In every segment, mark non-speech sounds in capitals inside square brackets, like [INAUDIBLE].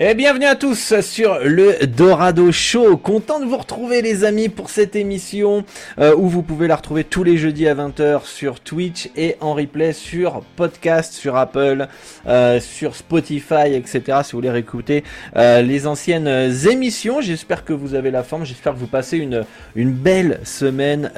Et bienvenue à tous sur le Dorado Show. Content de vous retrouver les amis pour cette émission euh, où vous pouvez la retrouver tous les jeudis à 20h sur Twitch et en replay sur podcast, sur Apple, euh, sur Spotify, etc. Si vous voulez réécouter euh, les anciennes émissions. J'espère que vous avez la forme. J'espère que vous passez une, une belle semaine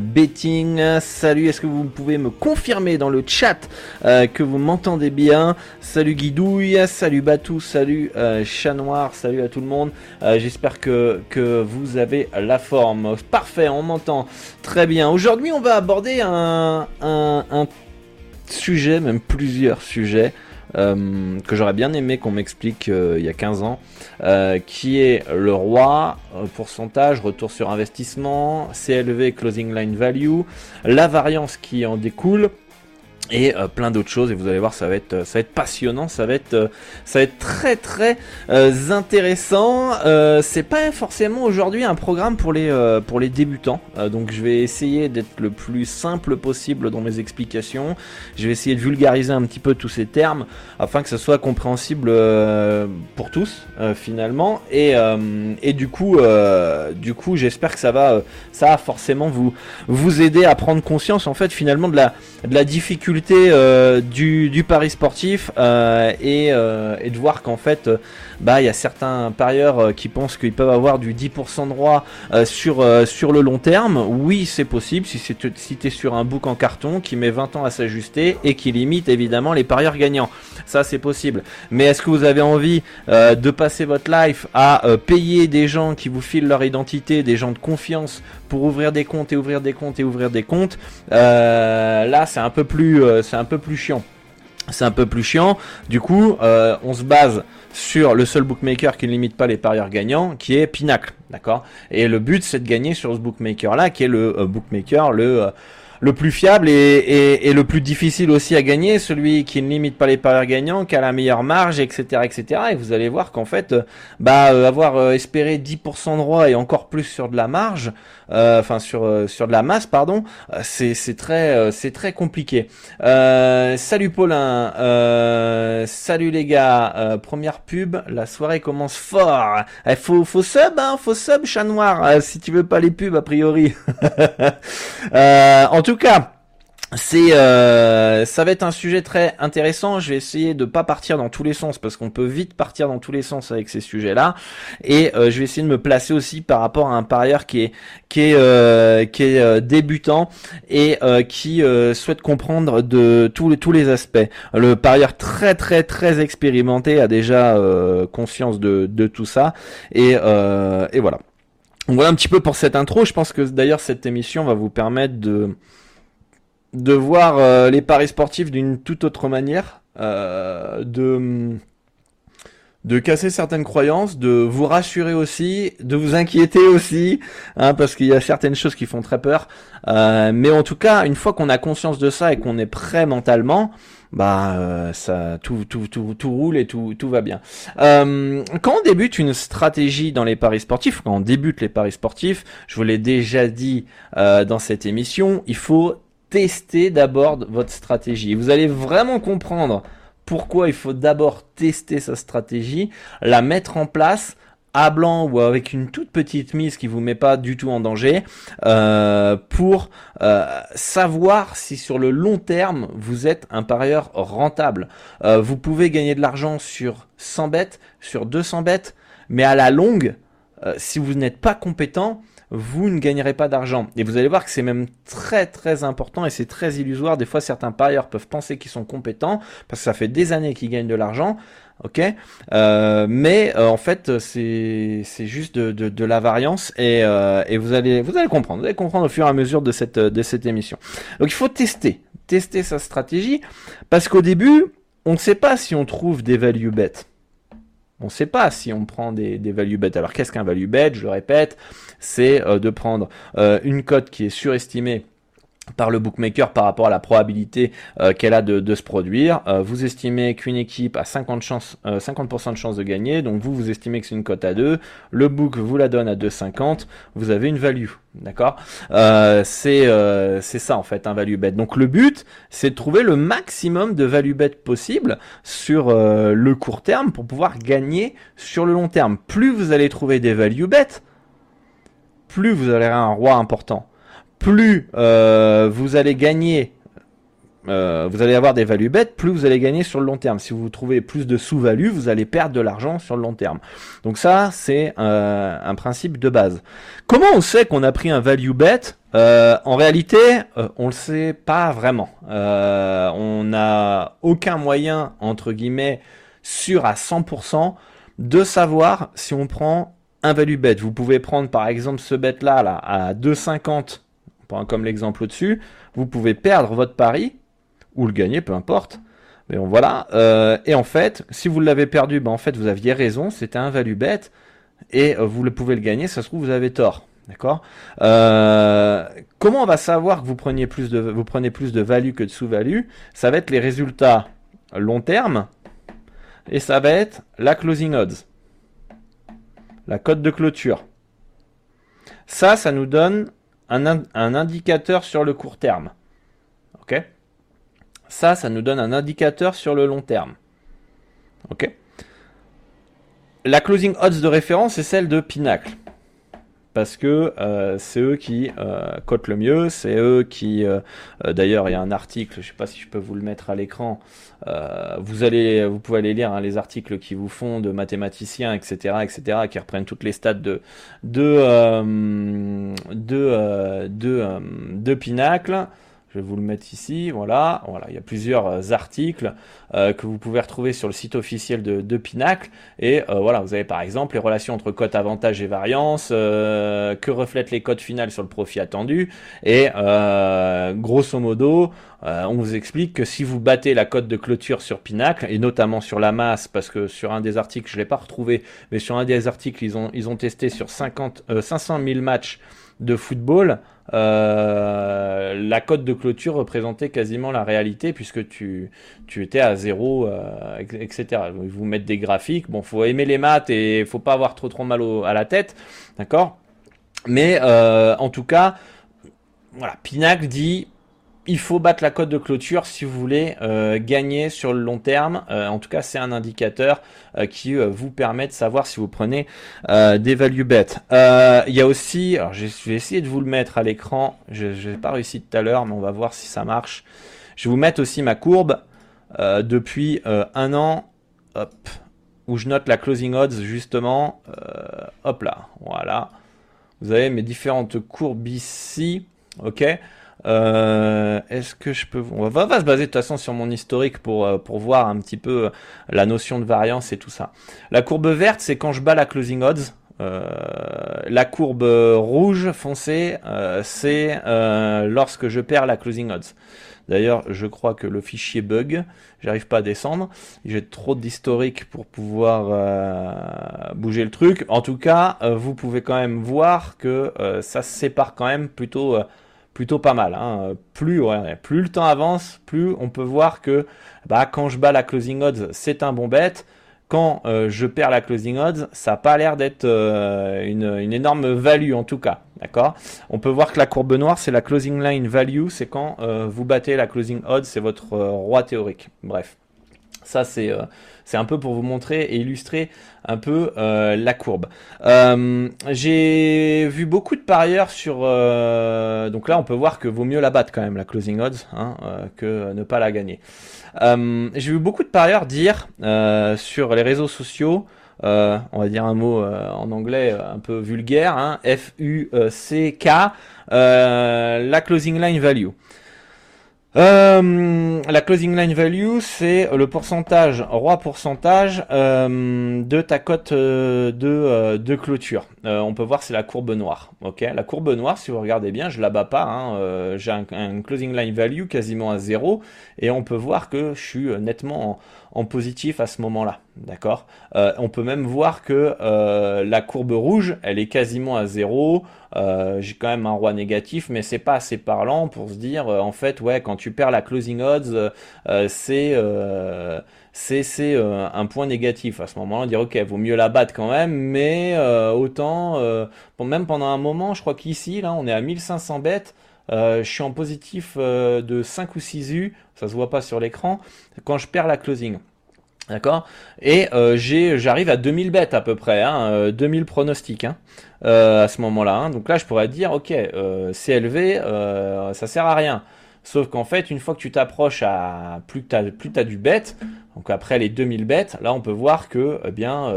betting. Salut, est-ce que vous pouvez me confirmer dans le chat que vous m'entendez bien? Salut Guidouille, salut Batou, salut euh, Chat Noir, salut à tout le monde. Euh, j'espère que, que vous avez la forme. Parfait, on m'entend très bien. Aujourd'hui, on va aborder un, sujet, même plusieurs sujets. Euh, que j'aurais bien aimé qu'on m'explique il y a 15 ans, qui est le roi, pourcentage, retour sur investissement, CLV, closing line value, la variance qui en découle, et euh, plein d'autres choses et vous allez voir ça va être euh, ça va être passionnant ça va être euh, ça va être très très intéressant. C'est pas forcément aujourd'hui un programme pour les pour les débutants. Donc je vais essayer d'être le plus simple possible dans mes explications. Je vais essayer de vulgariser un petit peu tous ces termes afin que ce soit compréhensible pour tous finalement. Et et du coup du coup j'espère que ça va ça va forcément vous vous aider à prendre conscience en fait finalement de la de la difficulté euh, du, pari sportif euh, et, euh, et, de voir qu'en fait bah il y a certains parieurs qui pensent qu'ils peuvent avoir du 10% de droit sur, sur le long terme. Oui, c'est possible si c'est si tu es sur un book en carton qui met 20 ans à s'ajuster et qui limite évidemment les parieurs gagnants. Ça c'est possible. Mais est-ce que vous avez envie de passer votre life à payer des gens qui vous filent leur identité, des gens de confiance pour ouvrir des comptes et ouvrir des comptes et ouvrir des comptes Là, c'est un peu plus c'est un peu plus chiant. C'est un peu plus chiant. Du coup, on se base sur le seul bookmaker qui ne limite pas les parieurs gagnants, qui est Pinacle, d'accord? Et le but, c'est de gagner sur ce bookmaker-là, qui est le euh, bookmaker, le euh, le plus fiable et, et, le plus difficile aussi à gagner, celui qui ne limite pas les parieurs gagnants, qui a la meilleure marge, etc., etc. Et vous allez voir qu'en fait, euh, bah, avoir espéré 10% de droit et encore plus sur de la marge, euh, enfin sur euh, sur de la masse pardon, euh, c'est c'est très c'est très compliqué. salut Paulin, salut les gars, première pub, la soirée commence fort. Eh, faut faut sub hein, faut sub chat noir si tu veux pas les pubs a priori. [LAUGHS] tout cas c'est euh, ça va être un sujet très intéressant. Je vais essayer de pas partir dans tous les sens parce qu'on peut vite partir dans tous les sens avec ces sujets-là. Et euh, je vais essayer de me placer aussi par rapport à un parieur qui est qui est euh, qui est débutant et qui souhaite comprendre de tous les tous les aspects. Le parieur très très très expérimenté a déjà conscience de de tout ça et et voilà. Voilà un petit peu pour cette intro. Je pense que d'ailleurs cette émission va vous permettre de de voir euh, les paris sportifs d'une toute autre manière, euh, de de casser certaines croyances, de vous rassurer aussi, de vous inquiéter aussi, hein, parce qu'il y a certaines choses qui font très peur. Euh, mais en tout cas, une fois qu'on a conscience de ça et qu'on est prêt mentalement, bah ça tout, tout, tout, tout roule et tout, tout va bien. quand on débute une stratégie dans les paris sportifs, quand on débute les paris sportifs, je vous l'ai déjà dit dans cette émission, il faut tester d'abord votre stratégie. Vous allez vraiment comprendre pourquoi il faut d'abord tester sa stratégie, la mettre en place à blanc ou avec une toute petite mise qui vous met pas du tout en danger euh, pour euh, savoir si sur le long terme vous êtes un parieur rentable. Euh, vous pouvez gagner de l'argent sur 100 bêtes, sur 200 bêtes, mais à la longue, si vous n'êtes pas compétent, vous ne gagnerez pas d'argent. Et vous allez voir que c'est même très très important et c'est très illusoire. Des fois, certains parieurs peuvent penser qu'ils sont compétents parce que ça fait des années qu'ils gagnent de l'argent. Ok, euh, mais euh, en fait c'est juste de, de, la variance et, euh, et vous allez vous allez comprendre, vous allez comprendre au fur et à mesure de cette de cette émission. Donc il faut tester, tester sa stratégie parce qu'au début on ne sait pas si on trouve des value bets. On ne sait pas si on prend des, des value bets. Alors qu'est-ce qu'un value bet? Je le répète, c'est de prendre une cote qui est surestimée par le bookmaker par rapport à la probabilité euh, qu'elle a de, se produire. Euh, vous estimez qu'une équipe a 50%, chance, 50 euh, de chance de gagner, donc vous, vous estimez que c'est une cote à 2, le book vous la donne à 2,50, vous avez une value. D'accord? C'est c'est ça en fait un value bet. Donc le but, c'est de trouver le maximum de value bet possible sur le court terme pour pouvoir gagner sur le long terme. Plus vous allez trouver des value bets, plus vous allez avoir un roi important plus euh, vous allez gagner, euh, vous allez avoir des values bêtes, plus vous allez gagner sur le long terme. Si vous trouvez plus de sous-value, vous allez perdre de l'argent sur le long terme. Donc ça, c'est euh, un principe de base. Comment on sait qu'on a pris un value bet? En réalité, on le sait pas vraiment. on n'a aucun moyen, entre guillemets, sûr à 100% de savoir si on prend un value bet. Vous pouvez prendre par exemple ce bet là, là à 2,50 comme l'exemple au-dessus, vous pouvez perdre votre pari, ou le gagner, peu importe. Mais bon, voilà. Euh, et en fait, si vous l'avez perdu, ben en fait, vous aviez raison, c'était un value bet, et euh, vous le pouvez le gagner, ça se trouve, vous avez tort. D'accord? Euh, Comment on va savoir que vous, preniez plus de, vous prenez plus de value que de sous-value? Ça va être les résultats long terme, et ça va être la closing odds, la cote de clôture. Ça, ça nous donne un, indicateur sur le court terme. Ok? Ça, ça nous donne un indicateur sur le long terme. Ok? La closing odds de référence c'est celle de Pinacle parce que euh, c'est eux qui euh, cotent le mieux, c'est eux qui, euh, d'ailleurs, il y a un article, je ne sais pas si je peux vous le mettre à l'écran. vous vous pouvez aller lire hein, les articles qui vous font de mathématiciens, etc., etc., qui reprennent toutes les stats de de de, de, de Pinacle. Je vais vous le mettre ici. Voilà, voilà. Il y a plusieurs euh, articles euh, que vous pouvez retrouver sur le site officiel de, Pinacle. Et euh, voilà, vous avez par exemple les relations entre cote avantage et variance, que reflètent les cotes finales sur le profit attendu. Et grosso modo, on vous explique que si vous battez la cote de clôture sur Pinacle, et notamment sur la masse, parce que sur un des articles, je ne l'ai pas retrouvé, mais sur un des articles, ils ont, ils ont testé sur 50, 500 000 matchs de football, euh, la cote de clôture représentait quasiment la réalité puisque tu, étais à zéro, euh, etc. Ils vous mettent des graphiques. Bon, faut aimer les maths et faut pas avoir trop trop mal à la tête, d'accord? Mais euh, en tout cas, voilà, Pinac dit il faut battre la cote de clôture si vous voulez euh, gagner sur le long terme. Euh, en tout cas, c'est un indicateur euh, qui vous permet de savoir si vous prenez des value bets. Il y a aussi, alors je vais essayer de vous le mettre à l'écran. Je n'ai pas réussi tout à l'heure, mais on va voir si ça marche. Je vais vous mettre aussi ma courbe depuis un an. Hop, où je note la closing odds justement. hop là, voilà. Vous avez mes différentes courbes ici. Ok. Euh, est-ce que je peux... On va, se baser de toute façon sur mon historique pour, euh, pour voir un petit peu euh, la notion de variance et tout ça. La courbe verte, c'est quand je bats la closing odds. la courbe rouge foncée, c'est lorsque je perds la closing odds. D'ailleurs, je crois que le fichier bug, j'arrive pas à descendre. J'ai trop d'historique pour pouvoir bouger le truc. En tout cas, vous pouvez quand même voir que ça se sépare quand même plutôt plutôt pas mal. Hein. Plus, le temps avance, plus on peut voir que bah, quand je bats la closing odds, c'est un bon bet. Quand euh, je perds la closing odds, ça n'a pas l'air d'être euh, une, énorme value en tout cas. D'accord? On peut voir que la courbe noire, c'est la closing line value, c'est quand euh, vous battez la closing odds, c'est votre roi théorique. Bref. Ça, c'est c'est un peu pour vous montrer et illustrer un peu la courbe. Euh, j'ai vu beaucoup de parieurs sur... donc là, on peut voir que vaut mieux la battre quand même, la closing odds, hein, que ne pas la gagner. j'ai vu beaucoup de parieurs dire sur les réseaux sociaux euh, on va dire un mot euh, en anglais euh, un peu vulgaire, hein, F-U-C-K, la closing line value. La closing line value, c'est le pourcentage, roi pourcentage de ta cote de, de clôture. on peut voir c'est la courbe noire. Ok, la courbe noire, si vous regardez bien, je la bats pas. Hein, J'ai un, un, closing line value quasiment à zéro et on peut voir que je suis nettement en, en positif à ce moment-là. D'accord? Euh, On peut même voir que euh, la courbe rouge, elle est quasiment à zéro. Euh, j'ai quand même un roi négatif, mais c'est pas assez parlant pour se dire, en fait, ouais, quand tu perds la closing odds, c'est c'est un point négatif. À ce moment-là, dire, ok, vaut mieux la battre quand même, mais autant, même pendant un moment, je crois qu'ici, là, on est à 1500 bêtes. Je suis en positif de 5 ou 6 U, ça se voit pas sur l'écran, quand je perds la closing. D'accord? Et euh, j'arrive à 2000 bêtes à peu près, hein, 2000 euh, pronostics hein, euh, à ce moment-là. Hein. Donc là, je pourrais dire, ok, c'est élevé, ça sert à rien. Sauf qu'en fait, une fois que tu t'approches à plus tu plus as du bête, donc après les 2000 bêtes, là on peut voir que, eh bien,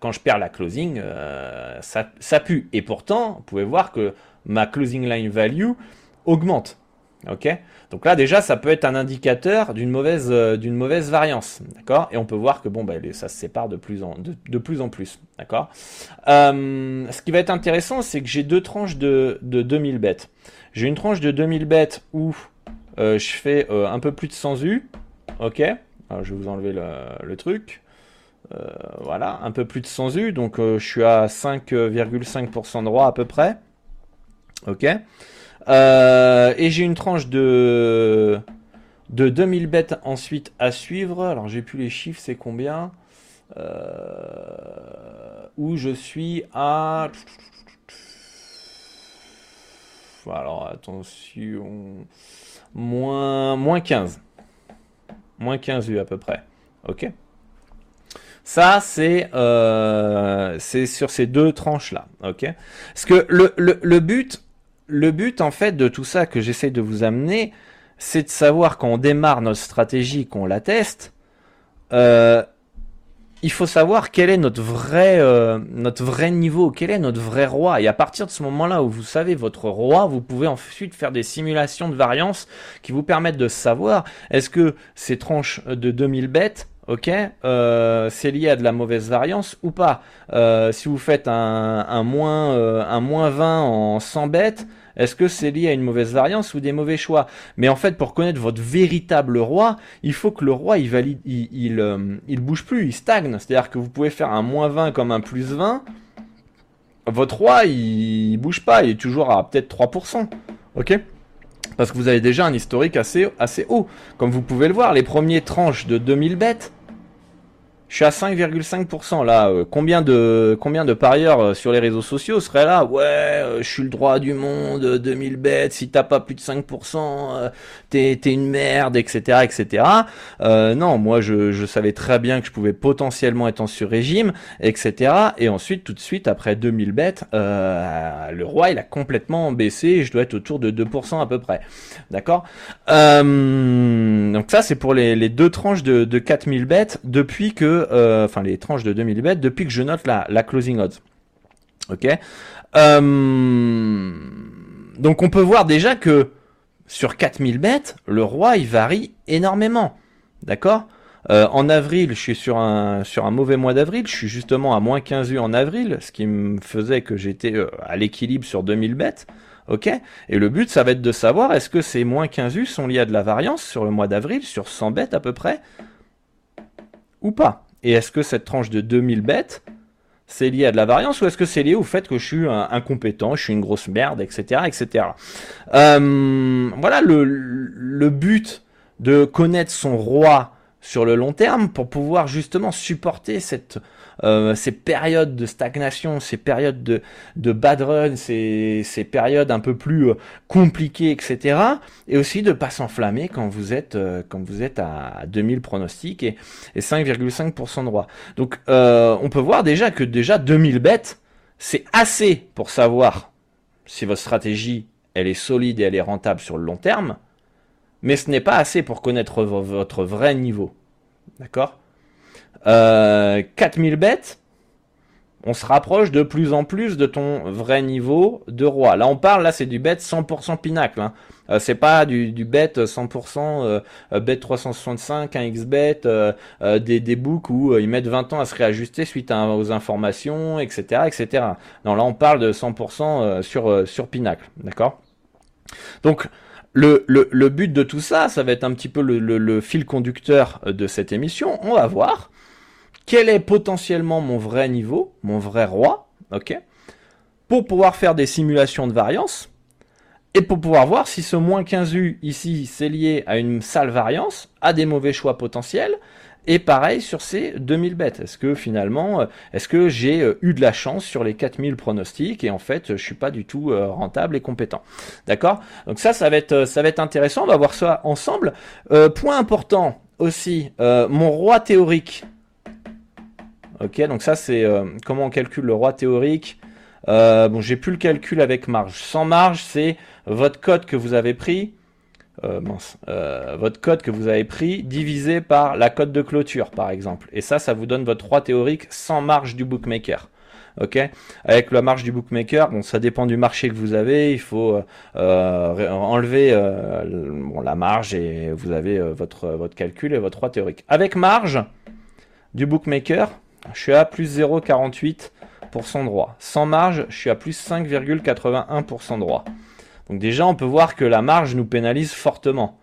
quand je perds la closing, ça, ça pue. Et pourtant, vous pouvez voir que ma closing line value augmente. Ok? Donc là déjà ça peut être un indicateur d'une mauvaise, euh, variance, Et on peut voir que bon bah, ça se sépare de plus en, de, plus, en plus, d'accord? Euh, Ce qui va être intéressant c'est que j'ai deux tranches de, de 2000 bêtes. J'ai une tranche de 2000 bêtes où euh, je fais un peu plus de 100 U, ok? Je vais vous enlever le, le truc. Voilà, un peu plus de 100 U, donc je suis à 5,5% de droit à peu près. Ok euh, et j'ai une tranche de, de 2000 bêtes ensuite à suivre. Alors j'ai plus les chiffres, c'est combien? Euh, Où je suis à... Alors attention, moins, moins 15. Moins 15 U à peu près. Ok ça, c'est euh, sur ces deux tranches-là. ok? Parce que le, le, le but, le but en fait de tout ça que j'essaie de vous amener, c'est de savoir quand on démarre notre stratégie, qu'on la teste, euh, il faut savoir quel est notre vrai, euh, notre vrai niveau, quel est notre vrai roi. Et à partir de ce moment-là où vous savez votre roi, vous pouvez ensuite faire des simulations de variance qui vous permettent de savoir est-ce que ces tranches de 2000 bêtes ok, euh, c'est lié à de la mauvaise variance ou pas? Euh, si vous faites un, moins, euh, un moins 20 en 100 bêtes, est-ce que c'est lié à une mauvaise variance ou des mauvais choix? Mais en fait, pour connaître votre véritable roi, il faut que le roi, il valide, il, il, il bouge plus, il stagne. C'est-à-dire que vous pouvez faire un moins 20 comme un plus 20. Votre roi, il, il bouge pas, il est toujours à peut-être 3%. Ok? Parce que vous avez déjà un historique assez, assez haut. Comme vous pouvez le voir, les premiers tranches de 2000 bêtes, je suis à 5,5% là. Euh, combien de combien de parieurs euh, sur les réseaux sociaux seraient là? Ouais, euh, je suis le droit du monde, 2000 bêtes. Si t'as pas plus de 5%, t'es t'es une merde, etc., etc. non, moi je, je savais très bien que je pouvais potentiellement être en sur-régime, etc. Et ensuite, tout de suite après 2000 bêtes, le roi il a complètement baissé. Je dois être autour de 2% à peu près. D'accord? Donc ça c'est pour les, les deux tranches de, de 4000 bêtes depuis que euh, enfin les tranches de 2000 bêtes depuis que je note la, closing odds. Ok. Euh, donc on peut voir déjà que sur 4000 bêtes, le roi il varie énormément. D'accord? Euh, en avril, je suis sur un, sur un mauvais mois d'avril, je suis justement à moins 15 U en avril, ce qui me faisait que j'étais à l'équilibre sur 2000 bêtes. Ok? Et le but, ça va être de savoir est-ce que ces moins 15 U sont liés à de la variance sur le mois d'avril, sur 100 bêtes à peu près, ou pas? Et est-ce que cette tranche de 2000 bêtes, c'est lié à de la variance ou est-ce que c'est lié au fait que je suis incompétent, je suis une grosse merde, etc. etc. Euh, voilà le, le but de connaître son roi sur le long terme pour pouvoir justement supporter cette, euh, ces périodes de stagnation, ces périodes de, de bad run, ces, ces périodes un peu plus euh, compliquées, etc. Et aussi de pas s'enflammer quand vous êtes euh, quand vous êtes à 2000 pronostics et, et 5,5% de droit. Donc on peut voir déjà que déjà 2000 bêtes, c'est assez pour savoir si votre stratégie elle est solide et elle est rentable sur le long terme mais ce n'est pas assez pour connaître votre vrai niveau. D'accord? Euh, 4000 bêtes, on se rapproche de plus en plus de ton vrai niveau de roi. Là, on parle, là, c'est du bet 100% pinacle. Hein. Euh, c'est pas du, du bet 100% euh, bet 365, un xbet, euh, euh, des, des books où ils mettent 20 ans à se réajuster suite aux informations, etc., etc. Non, là, on parle de 100% sur sur pinacle, d'accord? Donc, le, le, but de tout ça, ça va être un petit peu le, le, fil conducteur de cette émission. On va voir quel est potentiellement mon vrai niveau, mon vrai roi, ok, pour pouvoir faire des simulations de variance et pour pouvoir voir si ce moins 15U ici, c'est lié à une sale variance, à des mauvais choix potentiels, et pareil sur ces 2000 bêtes. Est-ce que finalement, euh, est-ce que j'ai euh, eu de la chance sur les 4000 pronostics et en fait, je suis pas du tout euh, rentable et compétent. D'accord? Donc ça, ça va être, ça va être intéressant. On va voir ça ensemble. point important aussi, mon roi théorique. Ok, donc ça c'est comment on calcule le roi théorique? bon, j'ai plus le calcul avec marge. Sans marge, c'est votre code que vous avez pris euh, euh, votre code que vous avez pris divisé par la cote de clôture, par exemple. Et ça, ça vous donne votre 3 théorique sans marge du bookmaker. Ok, avec la marge du bookmaker, bon, ça dépend du marché que vous avez. Il faut euh, enlever la marge et vous avez votre votre calcul et votre 3 théorique. Avec marge du bookmaker, je suis à plus 0,48% droit. Sans marge, je suis à plus 5,81% droit. Donc déjà, on peut voir que la marge nous pénalise fortement.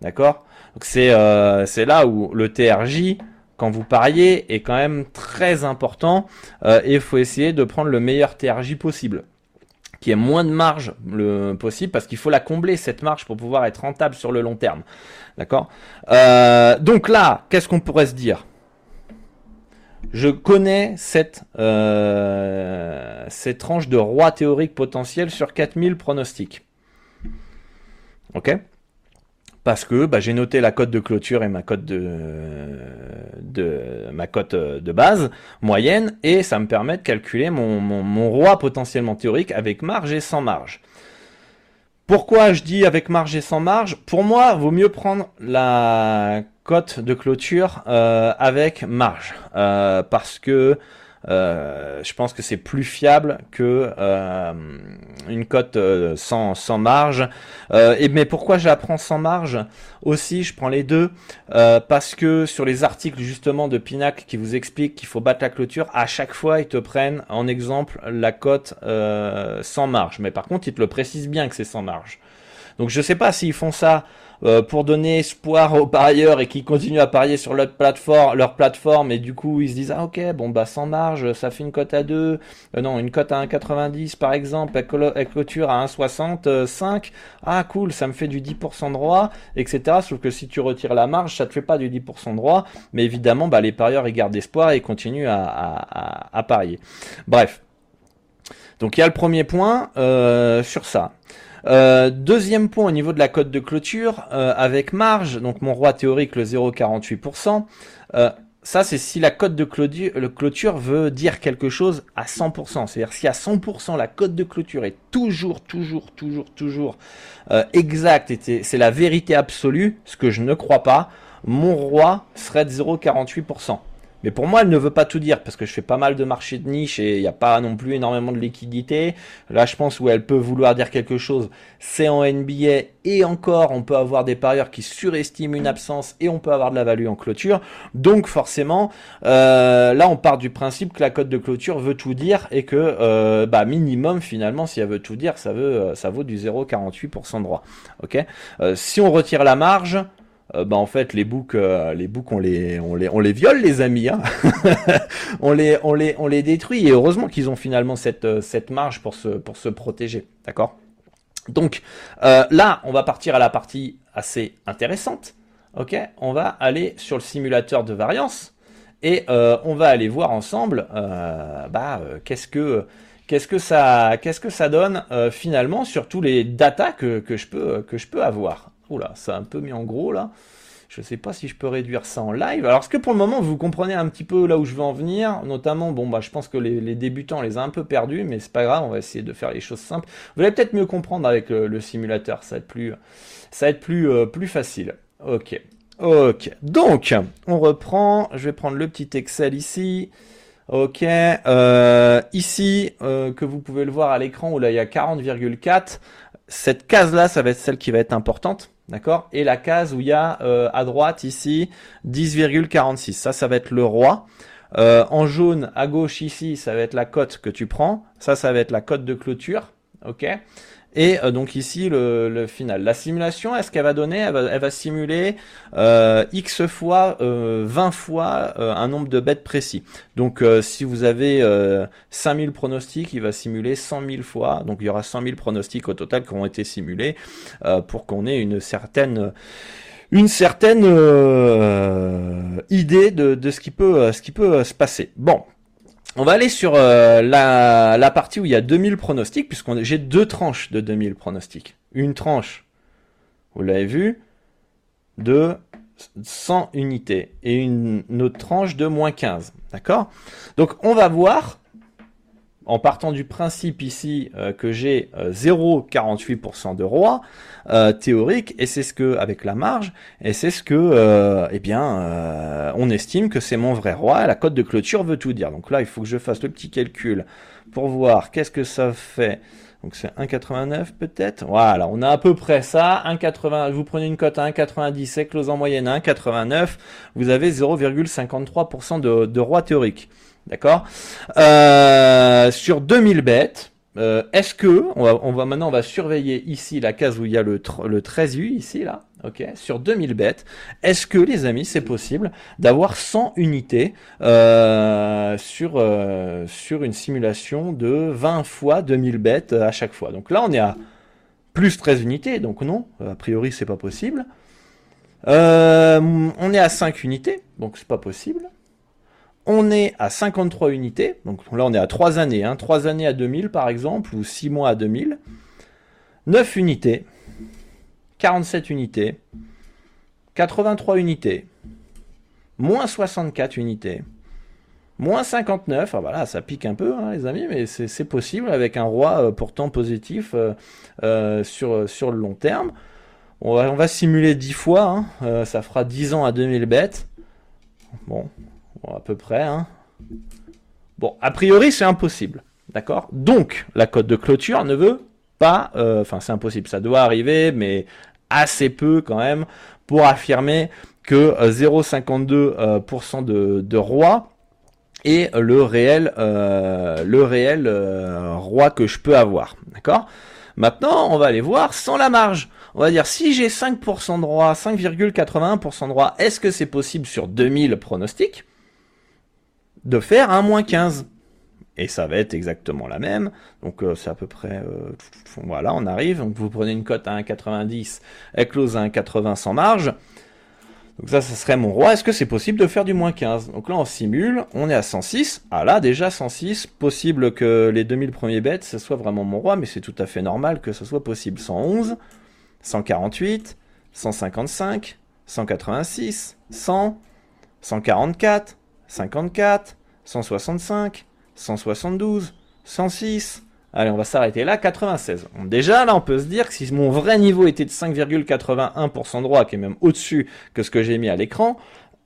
D'accord? Donc c'est euh, là où le TRJ, quand vous pariez, est quand même très important euh, et il faut essayer de prendre le meilleur TRJ possible qui est moins de marge le possible parce qu'il faut la combler cette marge pour pouvoir être rentable sur le long terme. D'accord? Euh, Donc là, qu'est-ce qu'on pourrait se dire? Je connais cette, euh, cette tranche de roi théorique potentiel sur 4000 pronostics. Ok? Parce que bah, j'ai noté la cote de clôture et ma cote de, cote de base moyenne et ça me permet de calculer mon, roi potentiellement théorique avec marge et sans marge. Pourquoi je dis avec marge et sans marge? Pour moi, vaut mieux prendre la cote de clôture euh, avec marge. Euh, parce que euh, je pense que c'est plus fiable que une cote sans, sans marge. et mais pourquoi je la prends sans marge? Aussi, je prends les deux parce que sur les articles justement de Pinac qui vous expliquent qu'il faut battre la clôture, à chaque fois ils te prennent en exemple la cote sans marge. Mais par contre, ils te le précisent bien que c'est sans marge. Donc je sais pas s'ils font ça euh, pour donner espoir aux parieurs et qui continuent à parier sur leur plateforme, leur plateforme et du coup ils se disent ah ok bon bah sans marge ça fait une cote à 2 euh, non une cote à 1,90 par exemple avec clôture à 1,65 ah cool ça me fait du 10% droit etc sauf que si tu retires la marge ça te fait pas du 10% droit mais évidemment bah les parieurs ils gardent espoir et continuent à, parier bref donc il y a le premier point euh, sur ça. Euh, deuxième point au niveau de la cote de clôture, euh, avec marge, donc mon roi théorique le 0,48%. Euh, ça, c'est si la cote de clôture, veut dire quelque chose à 100%. C'est-à-dire si à 100% la cote de clôture est toujours, toujours, toujours, toujours euh, exacte, c'est la vérité absolue, ce que je ne crois pas, mon roi serait de 0,48%. Mais pour moi, elle ne veut pas tout dire parce que je fais pas mal de marchés de niche et il n'y a pas non plus énormément de liquidité. Là, je pense où elle peut vouloir dire quelque chose, c'est en NBA et encore, on peut avoir des parieurs qui surestiment une absence et on peut avoir de la value en clôture. Donc forcément, euh, là, on part du principe que la cote de clôture veut tout dire et que euh, bah, minimum finalement, si elle veut tout dire, ça veut euh, ça vaut du 0,48% de droit. Ok? si on retire la marge, euh, bah en fait les books euh, les books on les on les on les viole les amis hein. [LAUGHS] On les on les on les détruit. Et heureusement qu'ils ont finalement cette euh, cette marge pour se pour se protéger. D'accord? Donc là on va partir à la partie assez intéressante. Ok, on va aller sur le simulateur de variance. Et euh, on va aller voir ensemble euh, bah, euh, qu'est-ce que qu'est-ce que ça qu'est-ce que ça donne finalement sur tous les datas que, que, je peux que je peux avoir. Oula, ça a un peu mis en gros là. Je ne sais pas si je peux réduire ça en live. Alors, est-ce que pour le moment, vous comprenez un petit peu là où je veux en venir? Notamment, bon, bah, je pense que les, débutants les a un peu perdus, mais c'est pas grave, on va essayer de faire les choses simples. Vous allez peut-être mieux comprendre avec le, simulateur, ça va être plus, ça va être plus, plus facile. Ok. Ok. Donc, on reprend. Je vais prendre le petit Excel ici. Ok. Euh, ici, euh, que vous pouvez le voir à l'écran où là il y a 40,4. Cette case-là, ça va être celle qui va être importante. D'accord? Et la case où il y a euh, à droite ici 10,46. Ça, ça va être le roi. Euh, en jaune, à gauche ici, ça va être la cote que tu prends. Ça, ça va être la cote de clôture. Ok? Et euh, donc ici le, final. La simulation, est-ce qu'elle va donner elle va, simuler euh, x fois, 20 euh, fois un nombre de bêtes précis. Donc si vous avez 5000 pronostics, il va simuler 100 000 fois. Donc il y aura 100 000 pronostics au total qui ont été simulés pour qu'on ait une certaine une certaine idée de, de, ce qui peut ce qui peut se passer. Bon, on va aller sur euh, la, partie où il y a 2000 pronostics, puisqu'on j'ai deux tranches de 2000 pronostics. Une tranche, vous l'avez vu, de 100 unités et une, une autre tranche de moins 15. D'accord? Donc on va voir en partant du principe ici euh, que j'ai 0,48% euh, de roi euh, théorique, et c'est ce que, avec la marge, et c'est ce que, eh bien, on estime que c'est mon vrai roi, la cote de clôture veut tout dire. Donc là, il faut que je fasse le petit calcul pour voir qu'est-ce que ça fait. Donc c'est 1,89 peut-être. Voilà, on a à peu près ça. 1,80. Vous prenez une cote à 1,90, close en moyenne à 1,89. Vous avez 0,53% de, de roi théorique. D'accord euh, Sur 2000 bêtes, euh, est-ce que, on va, maintenant on va surveiller ici la case où il y a le, le 13U, ici là, sur 2000 bêtes, est-ce que les amis c'est possible d'avoir 100 unités euh, sur, sur une simulation de 20 fois 2000 bêtes à chaque fois? Donc là on est à plus 13 unités, donc non, a priori c'est pas possible. On est à 5 unités, donc c'est pas possible. On est à 53 unités, donc là on est à 3 années, hein, 3 années à 2000 par exemple, ou 6 mois à 2000. 9 unités, 47 unités, 83 unités, moins 64 unités, moins 59, ah voilà, ça pique un peu hein, les amis, mais c'est possible avec un roi euh, pourtant positif euh, euh, sur, le long terme. On va, on va simuler 10 fois, hein, ça fera 10 ans à 2000 bêtes. Bon, Bon, à peu près. Hein. Bon, a priori, c'est impossible. D'accord? Donc, la cote de clôture ne veut pas. Euh, enfin, c'est impossible. Ça doit arriver, mais assez peu quand même pour affirmer que 0,52% euh, euh, de, de roi est le réel, le réel roi que je peux avoir. D'accord? Maintenant, on va aller voir sans la marge. On va dire si j'ai 5% de roi, 5,81% de roi, est-ce que c'est possible sur 2000 pronostics? De faire un moins 15. Et ça va être exactement la même. Donc euh, c'est à peu près... Euh, voilà, on arrive. Donc vous prenez une cote à 1,90, elle close à 1,80 sans marge. Donc ça, ça serait mon roi. Est-ce que c'est possible de faire du moins 15 Donc là, on simule. On est à 106. Ah là, déjà 106. Possible que les 2000 premiers bêtes, ce soit vraiment mon roi. Mais c'est tout à fait normal que ce soit possible. 111, 148, 155, 186, 100, 144, 54, 165, 172, 106. Allez, on va s'arrêter là, 96. déjà, là, on peut se dire que si mon vrai niveau était de 5,81% droit, qui est même au-dessus que ce que j'ai mis à l'écran,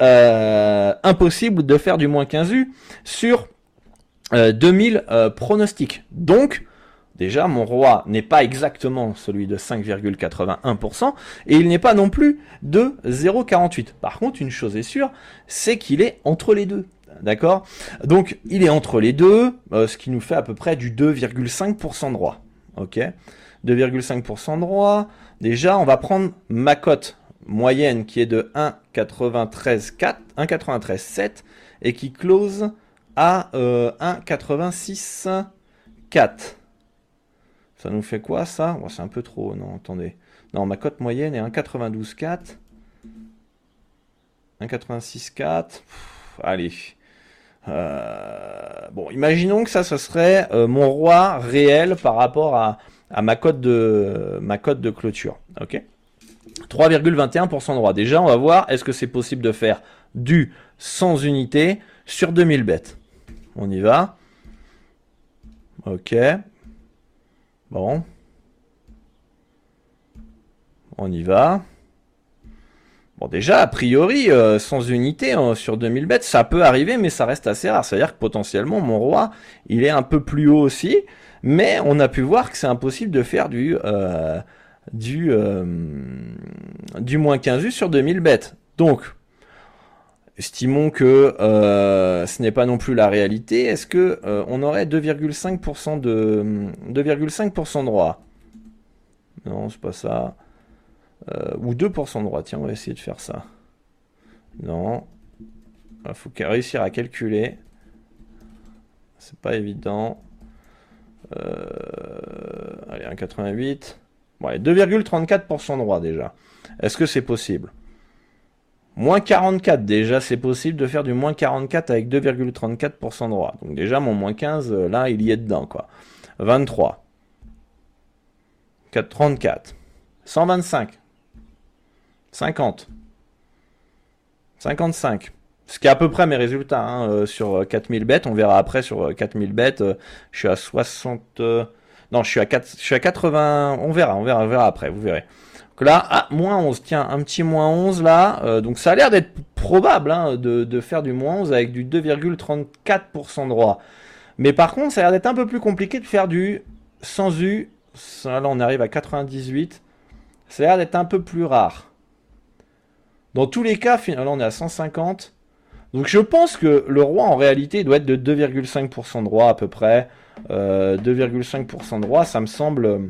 euh, impossible de faire du moins 15U sur 2000 euh, euh, pronostics. Donc, Déjà, mon roi n'est pas exactement celui de 5,81% et il n'est pas non plus de 0,48. Par contre, une chose est sûre, c'est qu'il est entre les deux. D'accord? Donc, il est entre les deux, euh, ce qui nous fait à peu près du 2,5% de roi. Ok? 2,5% de. Déjà, on va prendre ma cote moyenne qui est de 1,93,4, 1,93,7 et qui close à euh, 1,86,4. Ça nous fait quoi ça? C'est un peu trop, non, attendez. Non, ma cote moyenne est 1,92,4. 1,86,4. Allez. bon, imaginons que ça, ce serait mon roi réel par rapport à, ma cote de, ma cote de clôture. Ok? 3,21% de droit. Déjà, on va voir, est-ce que c'est possible de faire du 100 unités sur 2000 bêtes? On y va. Ok. Bon. On y va. Bon, déjà, a priori, euh, sans unité hein, sur 2000 bêtes, ça peut arriver, mais ça reste assez rare. C'est-à-dire que potentiellement, mon roi, il est un peu plus haut aussi. Mais on a pu voir que c'est impossible de faire du, euh, du, euh, du moins 15 U sur 2000 bêtes. Donc, estimons que euh, ce n'est pas non plus la réalité. Est-ce que on aurait 2,5% de 2,5% de droit Non, c'est pas ça. ou 2% de droit. Tiens, on va essayer de faire ça. Non. Il faut réussir à calculer. C'est pas évident. Euh, allez, 1,88. Bon, 2,34% droit déjà. Est-ce que c'est possible? Moins 44, déjà c'est possible de faire du moins 44 avec 2,34% droit. Donc déjà mon moins 15, euh, là il y est dedans quoi. 23. 34. 125. 50. 55. Ce qui est à peu près mes résultats hein, euh, sur 4000 euh, bêtes. On verra après sur 4000 euh, bêtes. je suis à 60. non, je suis à 4, je suis à 80. On verra, on verra, on verra après. Vous verrez. Donc là, ah, moins 11. Tiens, un petit moins 11 là. donc ça a l'air d'être probable hein, de, faire du moins 11 avec du 2,34% droit. Mais par contre, ça a l'air d'être un peu plus compliqué de faire du sans U. Là, on arrive à 98. Ça a l'air d'être un peu plus rare. Dans tous les cas, là, on est à 150. Donc je pense que le roi en réalité doit être de 2,5% de droit à peu près. 2,5% euh, droit, ça me semble,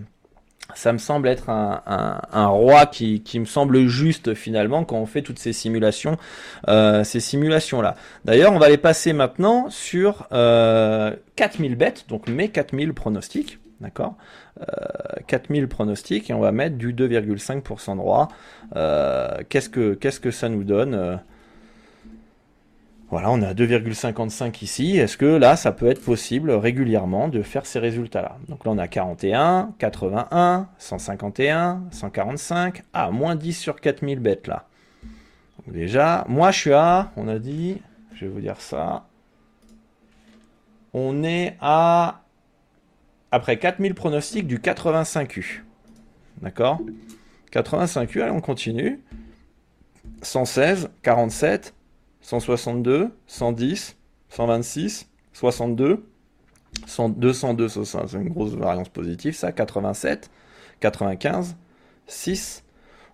ça me semble être un, roi qui, me semble juste finalement quand on fait toutes ces simulations, euh, ces simulations là. D'ailleurs, on va les passer maintenant sur 4000 euh, bêtes, donc mes 4000 pronostics, d'accord 4000 pronostics et on va mettre du 2,5% de droit. qu'est-ce que qu'est-ce que ça nous donne voilà, on est à 2,55 ici. Est-ce que là, ça peut être possible régulièrement de faire ces résultats-là? Donc là, on a 41, 81, 151, 145. Ah, moins 10 sur 4000 bêtes là. déjà, moi je suis à, on a dit, je vais vous dire ça. On est à, après 4000 pronostics, du 85U. D'accord? 85U, allez, on continue. 116, 47, 162, 110, 126, 62, 202, c'est une grosse variance positive, ça, 87, 95, 6,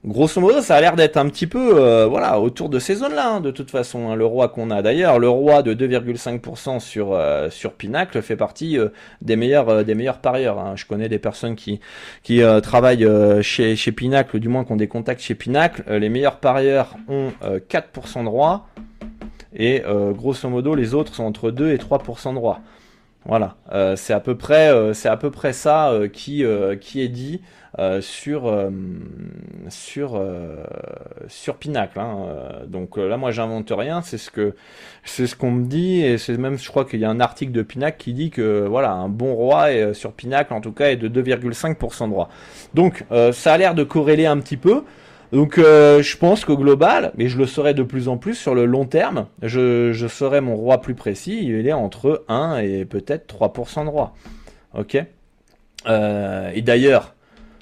grosso modo, ça a l'air d'être un petit peu euh, voilà autour de ces zones-là, hein, de toute façon. Hein, le roi qu'on a d'ailleurs, le roi de 2,5% sur euh, sur Pinacle fait partie euh, des meilleurs des meilleurs parieurs. Hein. Je connais des personnes qui qui travaillent chez chez Pinacle, du moins qui ont des contacts chez Pinacle. les meilleurs parieurs ont 4% de roi et grosso modo les autres sont entre 2 et 3% de roi. Voilà, c'est à peu près c'est à peu près ça qui qui est dit. Euh, sur euh, sur euh, sur Pinacle. Hein. Donc là, moi, j'invente rien. C'est ce que c'est ce qu'on me dit et c'est même, je crois qu'il y a un article de Pinacle qui dit que voilà, un bon roi est, sur Pinacle en tout cas est de 2,5% de roi. Donc ça a l'air de corréler un petit peu. Donc je pense qu'au global, mais je le saurai de plus en plus sur le long terme, je, je saurai mon roi plus précis, il est entre 1 et peut-être 3% de roi. Ok? Et d'ailleurs,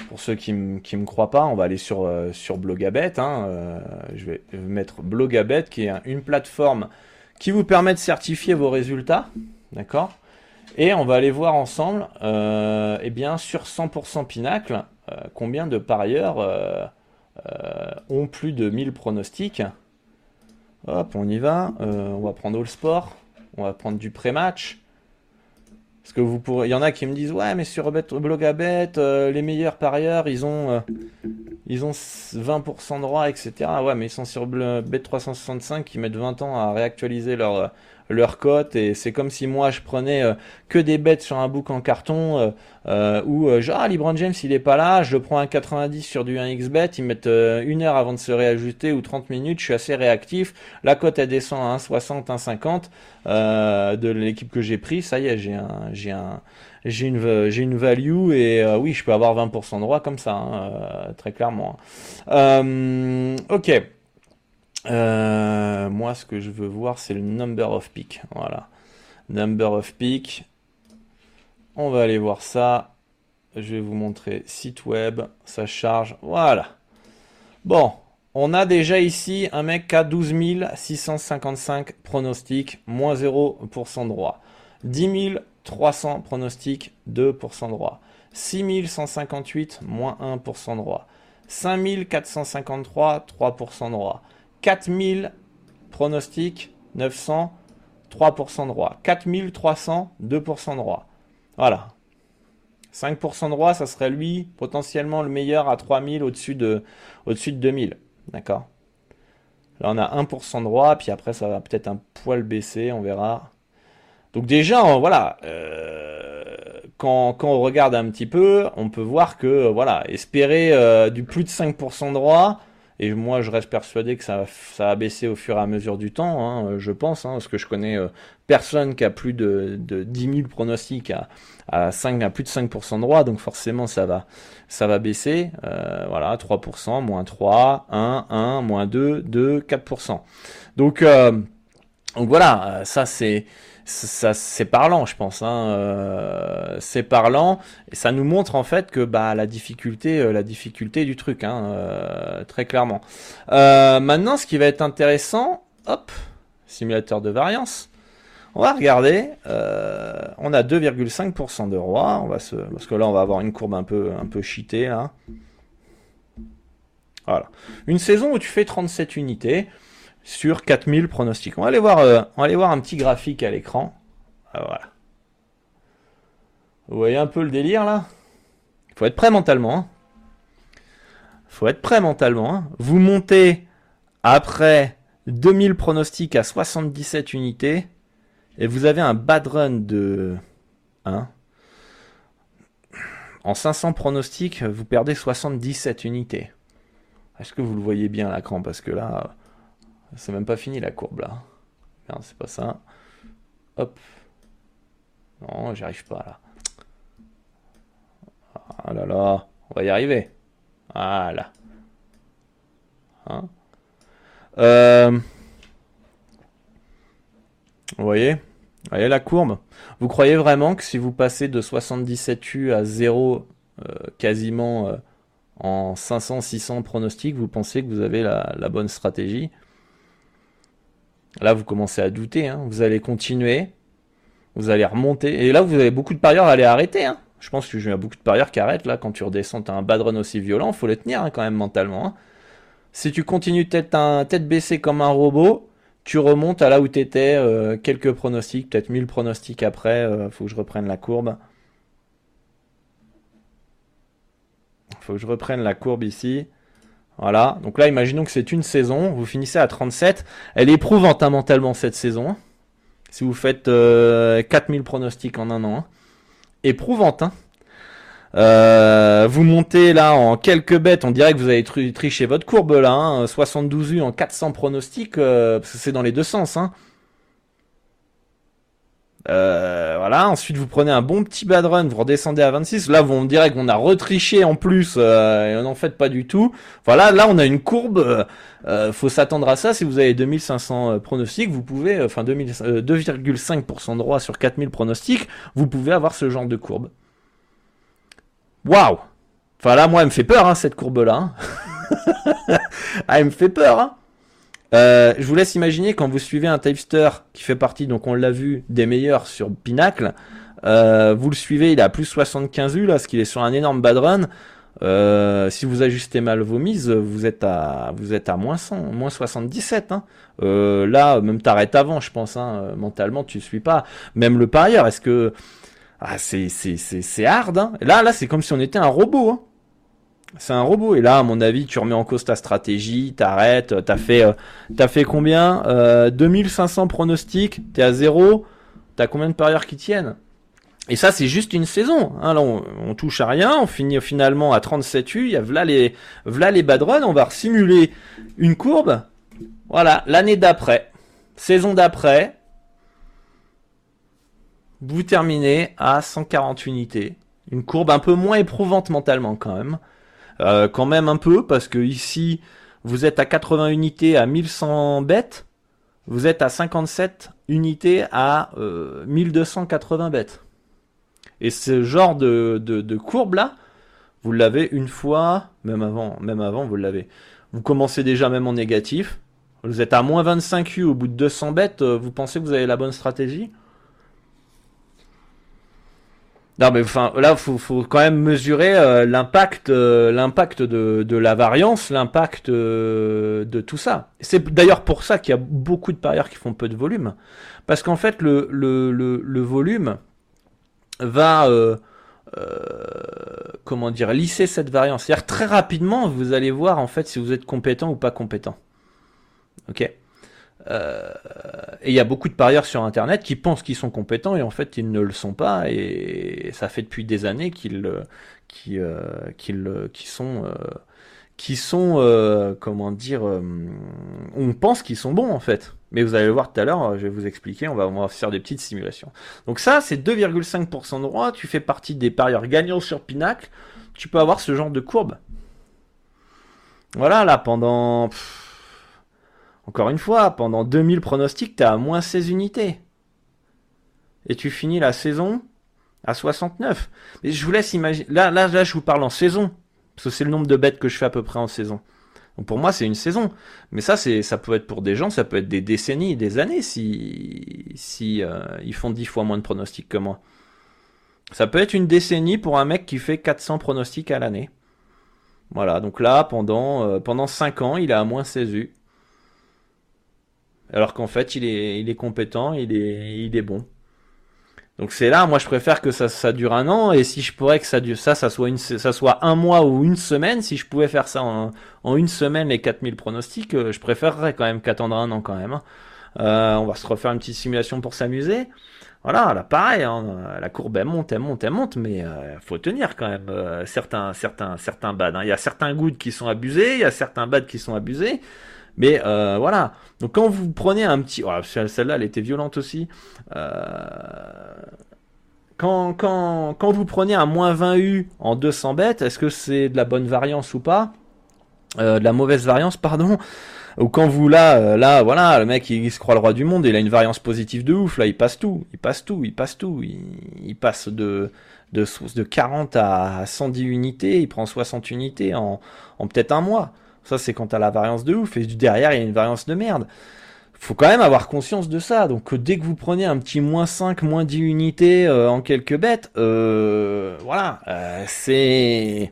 pour ceux qui ne me croient pas, on va aller sur, euh, sur Blogabet. Hein, euh, je vais mettre Blogabet, qui est une plateforme qui vous permet de certifier vos résultats. D'accord? Et on va aller voir ensemble, euh, eh bien, sur 100% Pinacle, combien de parieurs ont plus de 1000 pronostics. Hop, on y va. on va prendre All Sport. On va prendre du pré-match. Parce que vous pourrez, il y en a qui me disent ouais mais sur Blogabet euh, les meilleurs parieurs ils ont euh, ils ont 20% de droit etc. Ouais mais ils sont sur Bet365 qui mettent 20 ans à réactualiser leur leur cote et c'est comme si moi je prenais euh, que des bêtes sur un book en carton euh, euh où genre ah, LeBron James il est pas là, je prends un 90 sur du 1xbet, ils mettent une heure avant de se réajuster ou 30 minutes, je suis assez réactif, la cote elle descend à 1,60, 1,50 de l'équipe que j'ai pris, ça y est, j'ai un j'ai un j'ai une j'ai une value et oui, je peux avoir 20% de droit comme ça hein, très clairement. Hein. OK. Euh, moi, ce que je veux voir, c'est le number of pick. Voilà. Number of pick. On va aller voir ça. Je vais vous montrer site web. Ça charge. Voilà. Bon. On a déjà ici un mec qui a 12 655 pronostics, moins 0% droit. 10 300 pronostics, 2% droit. 6158, moins 1% droit. 5453, 3% droit. 4000 pronostics, 900, 3% droit. 4300, 2% droit. Voilà. 5% droit, ça serait lui potentiellement le meilleur à 3000 au-dessus de, au-dessus de 2000. D'accord? Là, on a 1% droit, puis après, ça va peut-être un poil baisser, on verra. Donc déjà, voilà, euh, quand, quand, on regarde un petit peu, on peut voir que, voilà, espérer euh, du plus de 5% droit, et moi, je reste persuadé que ça, ça va baisser au fur et à mesure du temps, hein, je pense, hein, parce que je connais euh, personne qui a plus de, de 10 000 pronostics à, à, 5, à plus de 5% de droit, donc forcément, ça va, baisser. Euh, voilà, 3%, moins 3, 1, 1, moins 2, 2, 4%. Donc, euh, donc voilà, ça c'est ça c'est parlant, je pense. Hein. Euh, c'est parlant et ça nous montre en fait que bah la difficulté, euh, la difficulté du truc, hein, euh, très clairement. maintenant, ce qui va être intéressant, hop, simulateur de variance. On va regarder. on a 2,5% de roi. On va se, parce que là, on va avoir une courbe un peu, un peu cheatée. Voilà. Une saison où tu fais 37 unités sur 4000 pronostics. On va aller voir, euh, on va aller voir un petit graphique à l'écran. Ah, voilà. Vous voyez un peu le délire là? Il faut être prêt mentalement. Il hein. faut être prêt mentalement. Hein. Vous montez après 2000 pronostics à 77 unités et vous avez un bad run de 1. En 500 pronostics, vous perdez 77 unités. Est-ce que vous le voyez bien à l'écran? Parce que là, c'est même pas fini la courbe là. Non, c'est pas ça. Hop. Non, j'y arrive pas là. Ah là là, on va y arriver. Voilà. Hein euh, vous voyez? Vous voyez la courbe? Vous croyez vraiment que si vous passez de 77 U à 0 euh, quasiment euh, en 500-600 pronostics, vous pensez que vous avez la bonne stratégie? Là, vous commencez à douter. Hein. Vous allez continuer. Vous allez remonter. Et là, vous avez beaucoup de parieurs à aller arrêter. Hein. Je pense que j'ai beaucoup de parieurs qui arrêtent. Là, quand tu redescends, tu as un bad run aussi violent. faut le tenir hein, quand même mentalement. Hein. Si tu continues tête, tête baissée comme un robot, tu remontes à là où tu étais. Euh, quelques pronostics, peut-être 1000 pronostics après. Euh, faut que je reprenne la courbe. Faut que je reprenne la courbe ici. Voilà. Donc là, imaginons que c'est une saison. Vous finissez à 37. Elle est éprouvante hein, mentalement cette saison. Hein. Si vous faites 4000 euh, pronostics en un an. Hein. Éprouvante. Hein. Euh, vous montez là en quelques bêtes. On dirait que vous avez triché votre courbe là. 72 U en 400 pronostics. Euh, parce que c'est dans les deux sens. Hein. Euh, voilà, ensuite vous prenez un bon petit bad run, vous redescendez à 26. Là, on dirait qu'on a retriché en plus euh, et on n'en fait pas du tout. Voilà, là on a une courbe. Euh, euh faut s'attendre à ça. Si vous avez 2500 pronostics, vous pouvez, enfin 2,5% de droit sur 4000 pronostics, vous pouvez avoir ce genre de courbe. Waouh Enfin là, moi, elle me fait peur hein, cette courbe-là. Hein. [LAUGHS] elle me fait peur. Hein. Euh, je vous laisse imaginer quand vous suivez un tipster qui fait partie, donc on l'a vu, des meilleurs sur Pinacle. Euh, vous le suivez, il a plus 75 U là, parce qu'il est sur un énorme bad run. Euh, si vous ajustez mal vos mises, vous êtes à vous êtes à moins 100, moins 77. Hein. Là, même t'arrêtes avant, je pense. Hein. Mentalement, tu suis pas. Même le parieur, est-ce que ah c'est c'est c'est c'est hard. Hein. Là là, c'est comme si on était un robot. Hein. C'est un robot. Et là, à mon avis, tu remets en cause ta stratégie, t'arrêtes, t'as fait, euh, fait combien euh, 2500 pronostics, t'es à zéro, t'as combien de parieurs qui tiennent? Et ça, c'est juste une saison. Hein. Là, on, touche à rien, on finit finalement à 37 U, il y a voilà les, voilà les bad runs, on va simuler une courbe. Voilà, l'année d'après, saison d'après, vous terminez à 140 unités. Une courbe un peu moins éprouvante mentalement quand même. Euh, quand même un peu, parce que ici, vous êtes à 80 unités à 1100 bêtes. Vous êtes à 57 unités à 1280 euh, bêtes. Et ce genre de, de, courbe là, vous l'avez une fois, même avant, même avant, vous l'avez. Vous commencez déjà même en négatif. Vous êtes à moins 25 U au bout de 200 bêtes. Euh, vous pensez que vous avez la bonne stratégie? Non mais enfin là faut faut quand même mesurer euh, l'impact euh, l'impact de, de la variance, l'impact euh, de tout ça. C'est d'ailleurs pour ça qu'il y a beaucoup de parieurs qui font peu de volume parce qu'en fait le le, le, le volume va comment dire lisser cette variance. C'est-à-dire très rapidement vous allez voir en fait si vous êtes compétent ou pas compétent. OK? Euh, et il y a beaucoup de parieurs sur Internet qui pensent qu'ils sont compétents et en fait ils ne le sont pas. Et ça fait depuis des années qu'ils euh, qui, euh, qui sont qui sont comment dire on pense qu'ils sont bons en fait. Mais vous allez le voir tout à l'heure, je vais vous expliquer, on va, on va faire des petites simulations. Donc ça, c'est 2,5% de droit, tu fais partie des parieurs gagnants sur Pinacle, tu peux avoir ce genre de courbe. Voilà, là, pendant... Encore une fois, pendant 2000 pronostics, t'es à moins 16 unités. Et tu finis la saison à 69. Mais je vous laisse imaginer. Là, là, là, je vous parle en saison. Parce que c'est le nombre de bêtes que je fais à peu près en saison. Donc pour moi, c'est une saison. Mais ça, c'est, ça peut être pour des gens, ça peut être des décennies, des années si, si euh, ils font 10 fois moins de pronostics que moi. Ça peut être une décennie pour un mec qui fait 400 pronostics à l'année. Voilà, donc là, pendant, euh, pendant 5 ans, il est à moins 16 U. Alors qu'en fait, il est, il est compétent, il est, il est bon. Donc c'est là, moi je préfère que ça, ça dure un an et si je pourrais que ça dure ça, ça soit une, ça soit un mois ou une semaine, si je pouvais faire ça en, en une semaine les 4000 pronostics, euh, je préférerais quand même qu'attendre un an quand même. Hein. Euh, on va se refaire une petite simulation pour s'amuser. Voilà, là pareil, hein, la courbe elle monte, elle monte, elle monte, mais euh, faut tenir quand même euh, certains, certains, certains bads. Hein. Il y a certains goods qui sont abusés, il y a certains bads qui sont abusés. Mais euh, voilà. Donc quand vous prenez un petit... Oh, celle-là, elle était violente aussi. Euh, quand, quand, quand vous prenez un moins 20 U en 200 bêtes, est-ce que c'est de la bonne variance ou pas? Euh, De la mauvaise variance, pardon ou quand vous là, là, voilà, le mec il, se croit le roi du monde, il a une variance positive de ouf, là il passe tout, il passe tout, il passe tout, il, passe de, de, de 40 à 110 unités, il prend 60 unités en, en peut-être un mois. Ça, c'est quand t'as la variance de ouf. Et derrière, il y a une variance de merde. Faut quand même avoir conscience de ça. Donc, dès que vous prenez un petit moins 5, moins 10 unités euh, en quelques bêtes, euh, voilà, euh, c'est...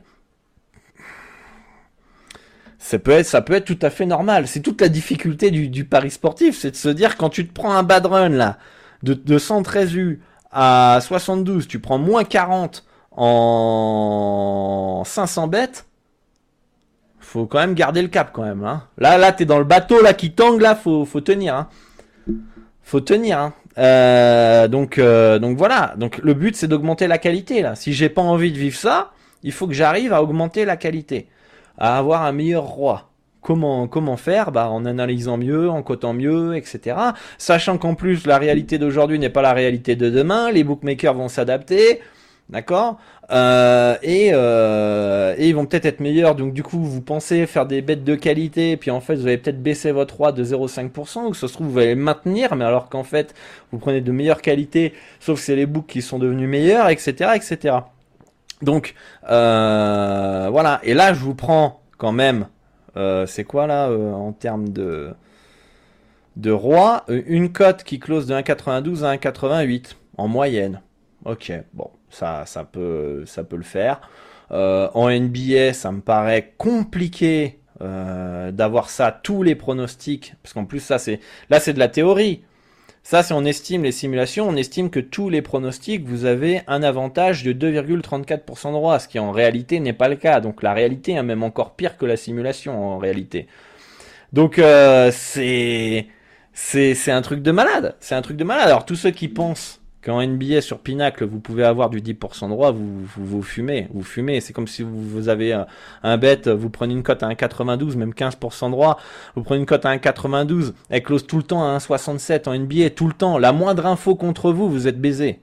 Ça peut, être, ça peut être tout à fait normal. C'est toute la difficulté du, du pari sportif, c'est de se dire quand tu te prends un bad run là, de, de 113 U à 72, tu prends moins 40 en 500 bêtes, faut quand même garder le cap quand même. Hein. Là, là, t'es dans le bateau là qui tangue là, faut, faut tenir. Hein. Faut tenir. Hein. Euh, donc, euh, donc voilà. Donc le but c'est d'augmenter la qualité là. Si j'ai pas envie de vivre ça, il faut que j'arrive à augmenter la qualité, à avoir un meilleur roi. Comment, comment faire? Bah, En analysant mieux, en cotant mieux, etc. Sachant qu'en plus, la réalité d'aujourd'hui n'est pas la réalité de demain, les bookmakers vont s'adapter. D'accord? Euh, et, euh, et, ils vont peut-être être meilleurs. Donc du coup, vous pensez faire des bêtes de qualité, puis en fait, vous allez peut-être baisser votre roi de 0,5%, ou ça se trouve, vous allez maintenir, mais alors qu'en fait, vous prenez de meilleures qualités, sauf que c'est les books qui sont devenus meilleurs, etc., etc. Donc euh, voilà. Et là, je vous prends quand même. Euh, c'est quoi là euh, en termes de de roi? Une cote qui close de 1,92 à 1,88 en moyenne. Ok, bon ça, ça, peut, ça peut le faire. Euh, en NBA, ça me paraît compliqué euh, d'avoir ça tous les pronostics, parce qu'en plus ça c'est là c'est de la théorie. Ça, si on estime les simulations, on estime que tous les pronostics, vous avez un avantage de 2,34% de droit, ce qui en réalité n'est pas le cas. Donc la réalité est même encore pire que la simulation en réalité. Donc euh, c'est c'est un truc de malade. C'est un truc de malade. Alors tous ceux qui pensent qu'en NBA sur Pinacle vous pouvez avoir du 10% de droit, vous, vous, fumez, vous fumez. C'est comme si vous, avez un, bet, vous prenez une cote à 1,92, même 15% de droit, vous prenez une cote à 1,92, elle close tout le temps à 1,67 en NBA, tout le temps. La moindre info contre vous, vous êtes baisé.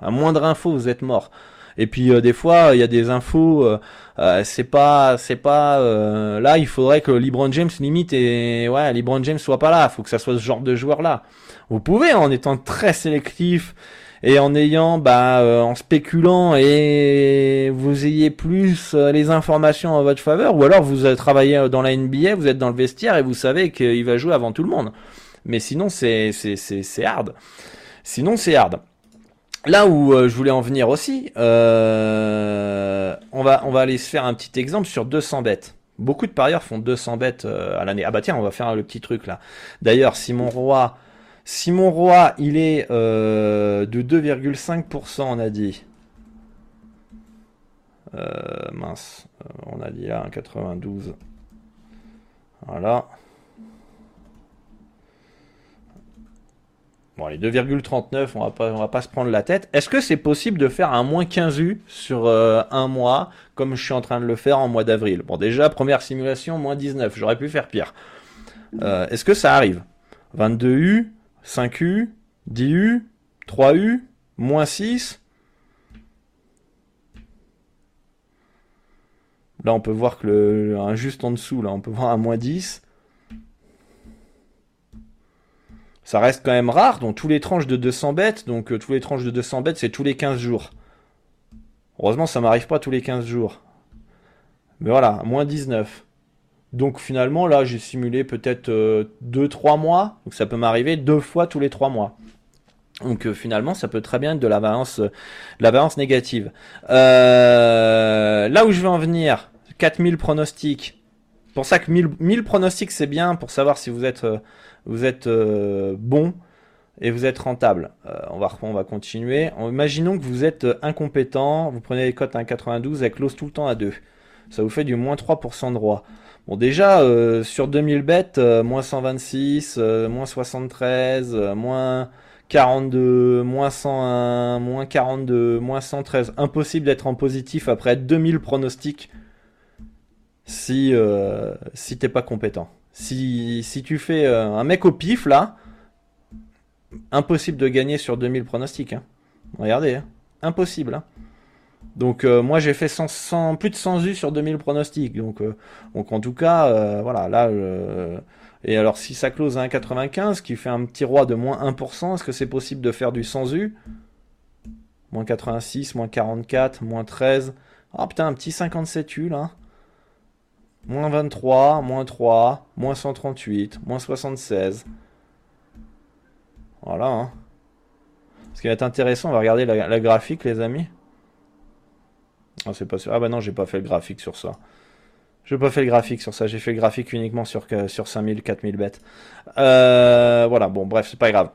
La moindre info, vous êtes mort. Et puis euh, des fois, il y a des infos, euh, euh, c'est pas, c'est pas là. Il faudrait que LeBron James limite et ouais, LeBron James soit pas là. Faut que ça soit ce genre de joueur là. Vous pouvez en étant très sélectif et en ayant, bah, euh, en spéculant et vous ayez plus euh, les informations en votre faveur, ou alors vous travaillez dans la NBA, vous êtes dans le vestiaire et vous savez qu'il va jouer avant tout le monde. Mais sinon, c'est c'est c'est hard. Sinon, c'est hard. Là où euh, je voulais en venir aussi, on va on va aller se faire un petit exemple sur 200 bêtes. Beaucoup de parieurs font 200 bêtes à l'année. Ah bah tiens, on va faire le petit truc là. D'ailleurs, si mon roi si mon roi, il est euh, de 2,5%, on a dit. Euh, mince, euh, on a dit là, 92. Voilà. Bon, les 2,39, on va pas, va pas se prendre la tête. Est-ce que c'est possible de faire un moins 15 U sur un mois, comme je suis en train de le faire en mois d'avril? Bon, déjà, première simulation, moins 19. J'aurais pu faire pire. Est-ce que ça arrive? 22 U, 5U, 10U, 3U, moins 6. Là, on peut voir que le, juste en dessous, là, on peut voir un moins 10. Ça reste quand même rare, donc tous les tranches de 200 bêtes, donc euh, tous les tranches de 200 bêtes, c'est tous les 15 jours. Heureusement, ça m'arrive pas tous les 15 jours. Mais voilà, moins 19. Donc finalement, là, j'ai simulé peut-être 2-3 euh, mois. Donc ça peut m'arriver deux fois tous les 3 mois. Donc euh, finalement, ça peut très bien être de la variance, euh, négative. là où je veux en venir, 4000 pronostics. Pour ça que 1000, pronostics, c'est bien pour savoir si vous êtes, vous êtes bon et vous êtes rentable. on, va, on va continuer. Imaginons que vous êtes incompétent, vous prenez les cotes à 1,92, elle close tout le temps à 2. Ça vous fait du moins 3% de droit. Bon, déjà, euh, sur 2000 bêtes, euh, moins 126, euh, moins 73, moins 42, moins 101, moins 42, moins 113. Impossible d'être en positif après 2000 pronostics si, si t'es pas compétent. Si, si tu fais un mec au pif, là, impossible de gagner sur 2000 pronostics. Hein. Regardez, hein. impossible. Hein. Donc euh, moi j'ai fait 100, plus de 100 U sur 2000 pronostics. Donc, euh, donc en tout cas, euh, voilà, là... et alors si ça close à 1,95, qui fait un petit roi de moins 1%, est-ce que c'est possible de faire du 100 U Moins 86, moins 44, moins 13. Ah putain, un petit 57 U là. Moins 23, moins 3, moins 138, moins 76. Voilà. Hein. Ce qui va être intéressant, on va regarder la graphique les amis. Ah, c'est pas sûr. Ah bah non, j'ai pas fait le graphique sur ça. J'ai pas fait le graphique sur ça, j'ai fait le graphique uniquement sur, sur 5000, 4000 bêtes. Euh, voilà, bon, bref, c'est pas grave.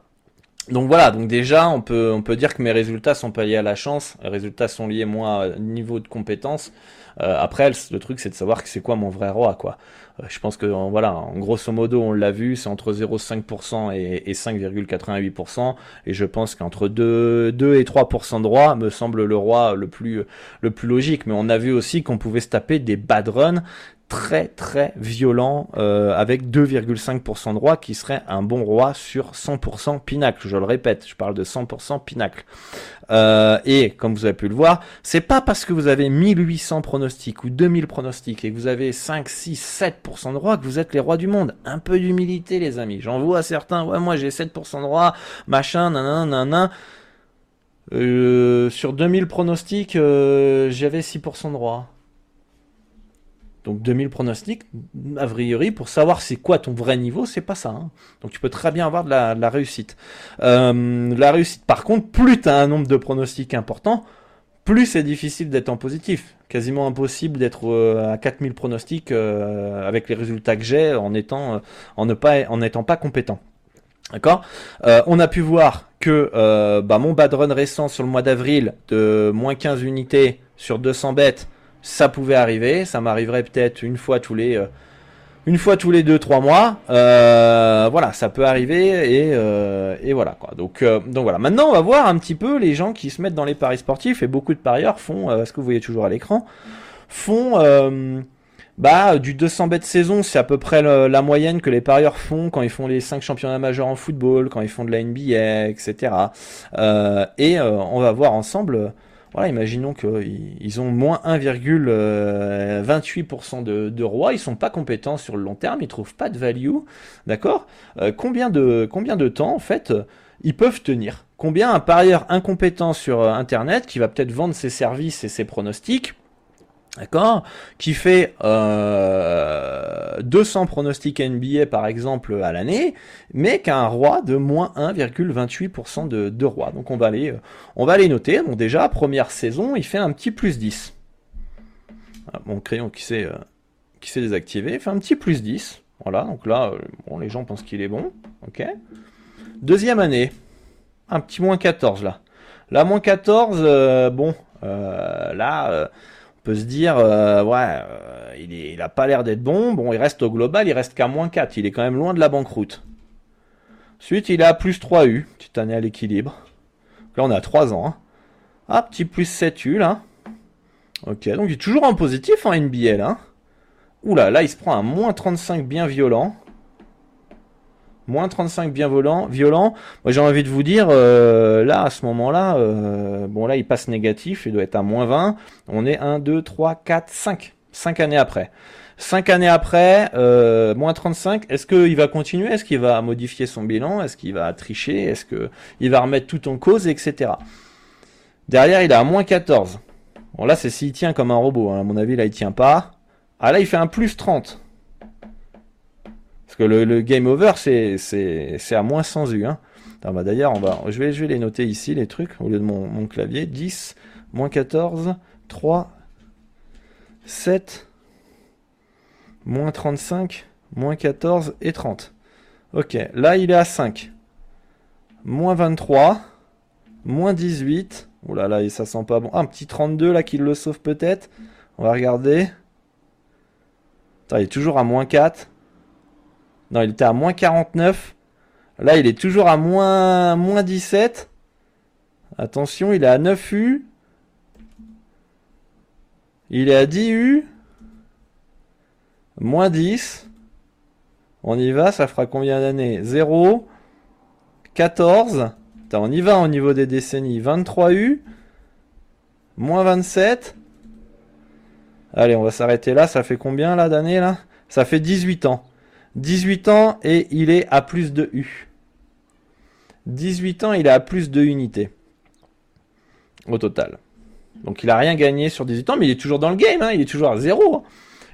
Donc voilà, donc déjà, on peut, on peut dire que mes résultats sont pas liés à la chance. Les résultats sont liés, moi, au niveau de compétence. Euh, après, le truc, c'est de savoir que c'est quoi mon vrai roi, quoi. Euh, je pense que, voilà, en grosso modo, on l'a vu, c'est entre 0,5% et, et 5,88%. Et je pense qu'entre 2, 2 et 3% de roi me semble le roi le plus, le plus logique. Mais on a vu aussi qu'on pouvait se taper des bad runs très très violent euh, avec 2,5% de roi qui serait un bon roi sur 100% pinacle. Je le répète, je parle de 100% pinacle. Euh, et comme vous avez pu le voir, c'est pas parce que vous avez 1800 pronostics ou 2000 pronostics et que vous avez 5, 6, 7% de roi que vous êtes les rois du monde. Un peu d'humilité les amis. J'en vois certains, ouais moi j'ai 7% de roi, machin, nanana, nanana. Euh, sur 2000 pronostics, euh, j'avais 6% de roi. Donc 2000 pronostics, a priori, pour savoir c'est quoi ton vrai niveau, c'est pas ça. Hein. Donc tu peux très bien avoir de la, réussite. Euh, la réussite, par contre, plus tu as un nombre de pronostics important, plus c'est difficile d'être en positif. Quasiment impossible d'être euh, à 4000 pronostics euh, avec les résultats que j'ai en étant, en ne pas, en n'étant pas compétent. D'accord? On a pu voir que bah, mon bad run récent sur le mois d'avril de moins 15 unités sur 200 bêtes, ça pouvait arriver. Ça m'arriverait peut-être une fois tous les une fois tous les 2-3 mois. Euh, voilà, ça peut arriver et, euh, et voilà quoi. Donc, euh, donc voilà. Maintenant, on va voir un petit peu les gens qui se mettent dans les paris sportifs et beaucoup de parieurs font, ce que vous voyez toujours à l'écran, font bah du 200 bêtes saison, c'est à peu près la moyenne que les parieurs font quand ils font les 5 championnats majeurs en football, quand ils font de la NBA, etc. et on va voir ensemble voilà, imaginons qu'ils ont moins 1,28% euh, de, de rois, ils sont pas compétents sur le long terme, ils trouvent pas de value, d'accord? Euh, combien, de, combien de temps, en fait, ils peuvent tenir? Combien un parieur incompétent sur euh, Internet, qui va peut-être vendre ses services et ses pronostics, D'accord Qui fait euh, 200 pronostics NBA par exemple à l'année, mais qui a un roi de moins 1,28% de, roi. Donc on va, les, on va les noter. Bon déjà, première saison, il fait un petit plus 10. Ah, mon crayon qui s'est euh, qui s'est désactivé, il fait un petit plus 10. Voilà, donc là, euh, bon, les gens pensent qu'il est bon. Ok. Deuxième année, un petit moins 14 là. Là, moins 14, euh, bon, là se dire, euh, ouais, euh, il, est, a pas l'air d'être bon. Bon, il reste au global, il reste qu'à moins 4. Il est quand même loin de la banqueroute. Ensuite, il à plus 3 U, petite année à l'équilibre. Là, on est à 3 ans. Hein. Ah, petit plus 7 U, là. Ok, donc il est toujours en positif en NBL. Hein. Oula, là, il se prend un moins 35 bien violent. Moins 35 bien violent. violent. Moi j'ai envie de vous dire, euh, là à ce moment-là, euh, bon là il passe négatif, il doit être à moins 20. On est 1, 2, 3, 4, 5. 5 années après. 5 années après, euh, moins 35, est-ce qu'il va continuer? Est-ce qu'il va modifier son bilan? Est-ce qu'il va tricher? Est-ce qu'il va remettre tout en cause, etc. Derrière, il est à moins 14. Bon là c'est s'il tient comme un robot, hein. à mon avis là il tient pas. Ah là il fait un plus 30 que le, game over, c'est à moins 100 U. Hein. Bah, d'ailleurs, on va, je, vais, je vais les noter ici, les trucs, au lieu de mon, clavier. 10, moins 14, 3, 7, moins 35, moins 14 et 30. Ok, là il est à 5. Moins 23, moins 18. Oh là là, ça sent pas bon. un petit 32 là qui le sauve peut-être. On va regarder. il est toujours à moins 4. Non, il était à moins 49. Là, il est toujours à moins, moins 17. Attention, il est à 9 U. Il est à 10 U. Moins 10. On y va, ça fera combien d'années? 0. 14. on y va au niveau des décennies. 23 U. Moins 27. Allez, on va s'arrêter là. Ça fait combien là d'années là? Ça fait 18 ans. 18 ans et il est à plus de U. 18 ans, il est à plus de unités. Au total. Donc il a rien gagné sur 18 ans, mais il est toujours dans le game, hein. il est toujours à 0. Hein.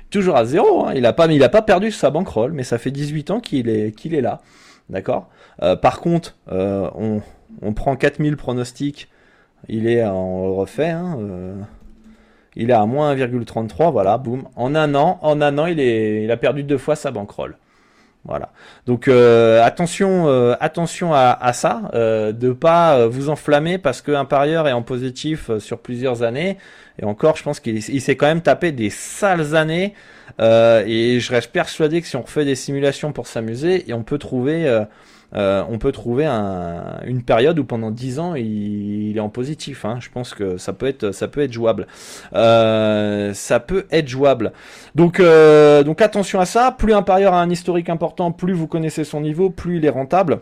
Toujours à 0. Hein. Il n'a pas, pas perdu sa bankroll, mais ça fait 18 ans qu'il est, qu'il est là. D'accord? Euh, Par contre, euh, on, on, prend 4000 pronostics, il est en refait. Hein, euh, il est à moins 1,33, voilà, boum. En un an, en un an, il, est, il a perdu deux fois sa bankroll. Voilà. Donc euh, attention, euh, attention à, à ça, euh, de pas vous enflammer parce qu'un parieur est en positif sur plusieurs années. Et encore, je pense qu'il s'est quand même tapé des sales années. et je reste persuadé que si on refait des simulations pour s'amuser, et on peut trouver euh, on peut trouver une période où pendant 10 ans il, est en positif. Hein. Je pense que ça peut être, ça peut être jouable. Euh, ça peut être jouable. Donc, euh, donc attention à ça. Plus un parieur a un historique important, plus vous connaissez son niveau, plus il est rentable.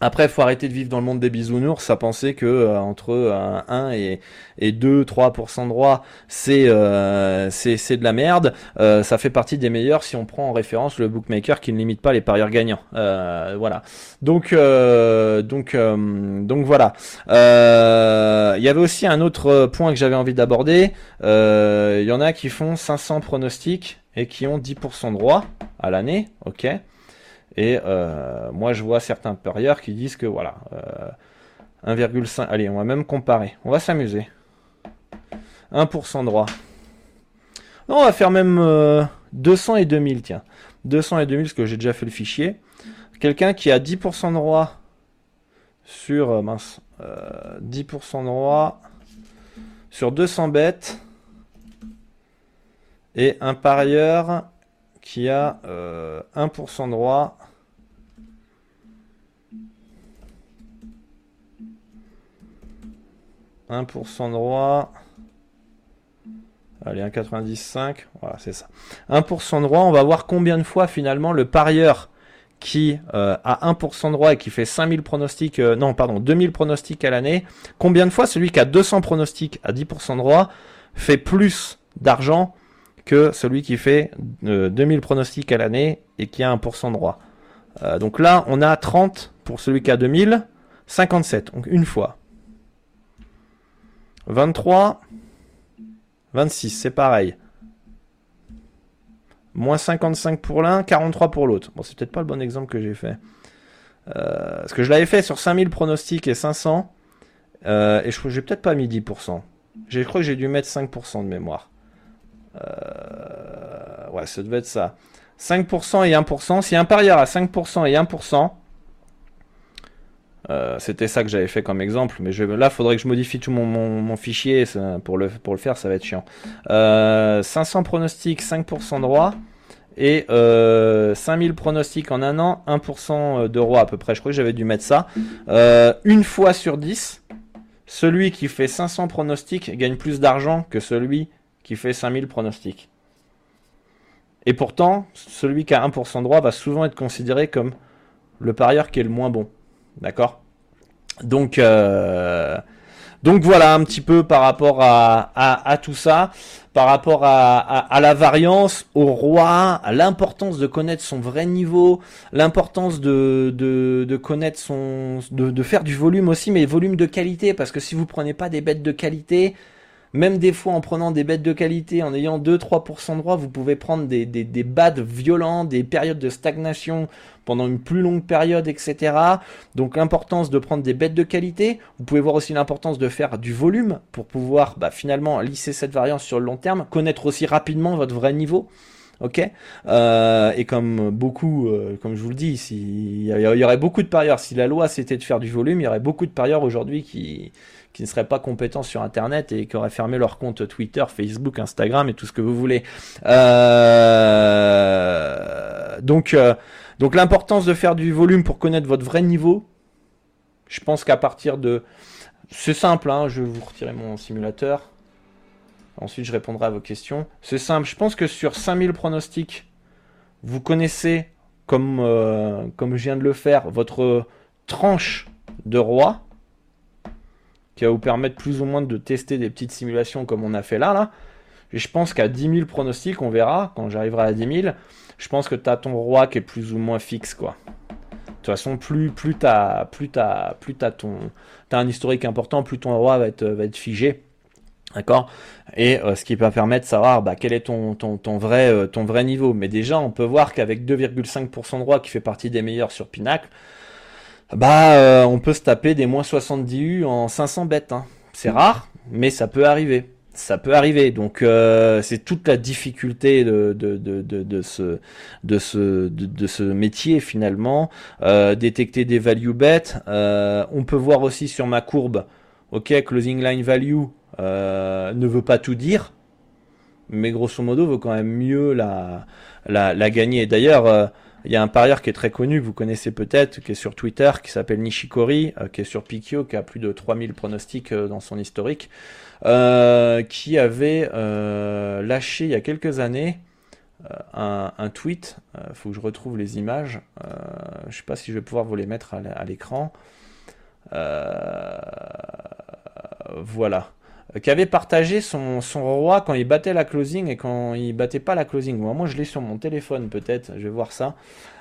Après, faut arrêter de vivre dans le monde des bisounours, à penser que euh, entre 1 et, et 2, 3% de droit, c'est euh, c'est de la merde. Euh, ça fait partie des meilleurs si on prend en référence le bookmaker qui ne limite pas les parieurs gagnants. Euh, voilà. Donc donc donc voilà. Il y avait aussi un autre point que j'avais envie d'aborder. Il y en a qui font 500 pronostics et qui ont 10% de droit à l'année. Ok. Et euh, moi, je vois certains parieurs qui disent que voilà, 1,5. Euh, allez, on va même comparer. On va s'amuser. 1% droit. Non, on va faire même 200 euh, et 2000, tiens. 200 et 2000, parce que j'ai déjà fait le fichier. quelqu'un qui a 10% de roi sur mince, 10% de roi sur 200 bêtes et un parieur qui a 1% de 1% de roi. Allez, 1,95. Voilà, c'est ça. 1% de roi, on va voir combien de fois finalement le parieur qui euh, a 1% de roi et qui fait 5000 pronostics, euh, non, pardon, 2000 pronostics à l'année, combien de fois celui qui a 200 pronostics à 10% de roi fait plus d'argent que celui qui fait 2000 euh, pronostics à l'année et qui a 1% de roi. donc là, on a 30 pour celui qui a 2000, 57, donc une fois. 23, 26, c'est pareil. Moins 55 pour l'un, 43 pour l'autre. Bon, c'est peut-être pas le bon exemple que j'ai fait. Euh, parce que je l'avais fait sur 5000 pronostics et 500. Euh, et je j'ai peut-être pas mis 10%. Je crois que j'ai dû mettre 5% de mémoire. Euh, ouais, ça devait être ça. 5% et 1%. Si un parieur a 5% et 1%, euh, c'était ça que j'avais fait comme exemple, mais là, faudrait que je modifie tout mon, fichier pour, le, faire, ça va être chiant. 500 euh, pronostics, 5% de roi, et 5000 euh, pronostics en un an, 1% de roi à peu près. Je crois que j'avais dû mettre ça. une fois sur 10, celui qui fait 500 pronostics gagne plus d'argent que celui qui fait 5000 pronostics. Et pourtant, celui qui a 1% de roi va souvent être considéré comme le parieur qui est le moins bon. D'accord? Donc, euh, donc voilà un petit peu par rapport à, tout ça, par rapport à, la variance, au roi, à l'importance de connaître son vrai niveau, l'importance de, connaître son, de, de faire du volume aussi, mais volume de qualité, parce que si vous prenez pas des bêtes de qualité, même des fois en prenant des bêtes de qualité, en ayant 2-3% de droit, vous pouvez prendre des, des, des bads violents, des périodes de stagnation pendant une plus longue période, etc. Donc l'importance de prendre des bêtes de qualité. Vous pouvez voir aussi l'importance de faire du volume pour pouvoir bah, finalement lisser cette variance sur le long terme, connaître aussi rapidement votre vrai niveau. Ok? Euh, Et comme beaucoup, euh, comme je vous le dis, il y, y, aurait beaucoup de parieurs. Si la loi c'était de faire du volume, il y aurait beaucoup de parieurs aujourd'hui qui qui ne seraient pas compétents sur Internet et qui auraient fermé leur compte Twitter, Facebook, Instagram et tout ce que vous voulez. Euh, donc, euh, donc l'importance de faire du volume pour connaître votre vrai niveau. Je pense qu'à partir de, c'est simple. Hein, je vais vous retirer mon simulateur. Ensuite, je répondrai à vos questions. C'est simple. Je pense que sur 5000 pronostics, vous connaissez, comme, euh, comme je viens de le faire, votre tranche de roi qui va vous permettre plus ou moins de tester des petites simulations comme on a fait là. là. Et je pense qu'à 10 000 pronostics, on verra quand j'arriverai à 10 000. Je pense que tu as ton roi qui est plus ou moins fixe, quoi. De toute façon, plus, plus tu as, plus as, plus un historique important, plus ton roi va être, va être figé. D'accord? Et euh, ce qui va permettre de savoir bah, quel est ton, ton, ton, vrai, euh, ton vrai niveau. Mais déjà, on peut voir qu'avec 2,5% de roi qui fait partie des meilleurs sur Pinacle, bah euh, on peut se taper des moins 70 U en 500 bêtes. Hein. C'est rare, mais ça peut arriver. Ça peut arriver. Donc euh, c'est toute la difficulté de, de, de, de, ce, de, ce, de, ce métier finalement. Euh, détecter des value bets. on peut voir aussi sur ma courbe, ok, closing line value ne veut pas tout dire. Mais grosso modo, vaut quand même mieux la, la, la gagner. D'ailleurs, il y a un parieur qui est très connu, que vous connaissez peut-être, qui est sur Twitter, qui s'appelle Nishikori, euh, qui est sur Pikio, qui a plus de 3000 pronostics euh, dans son historique, euh, qui avait lâché il y a quelques années un, tweet. Il faut que je retrouve les images. je ne sais pas si je vais pouvoir vous les mettre à l'écran. voilà. Euh, qui avait partagé son, son roi quand il battait la closing et quand il battait pas la closing. Moi, moi je l'ai sur mon téléphone peut-être, je vais voir ça.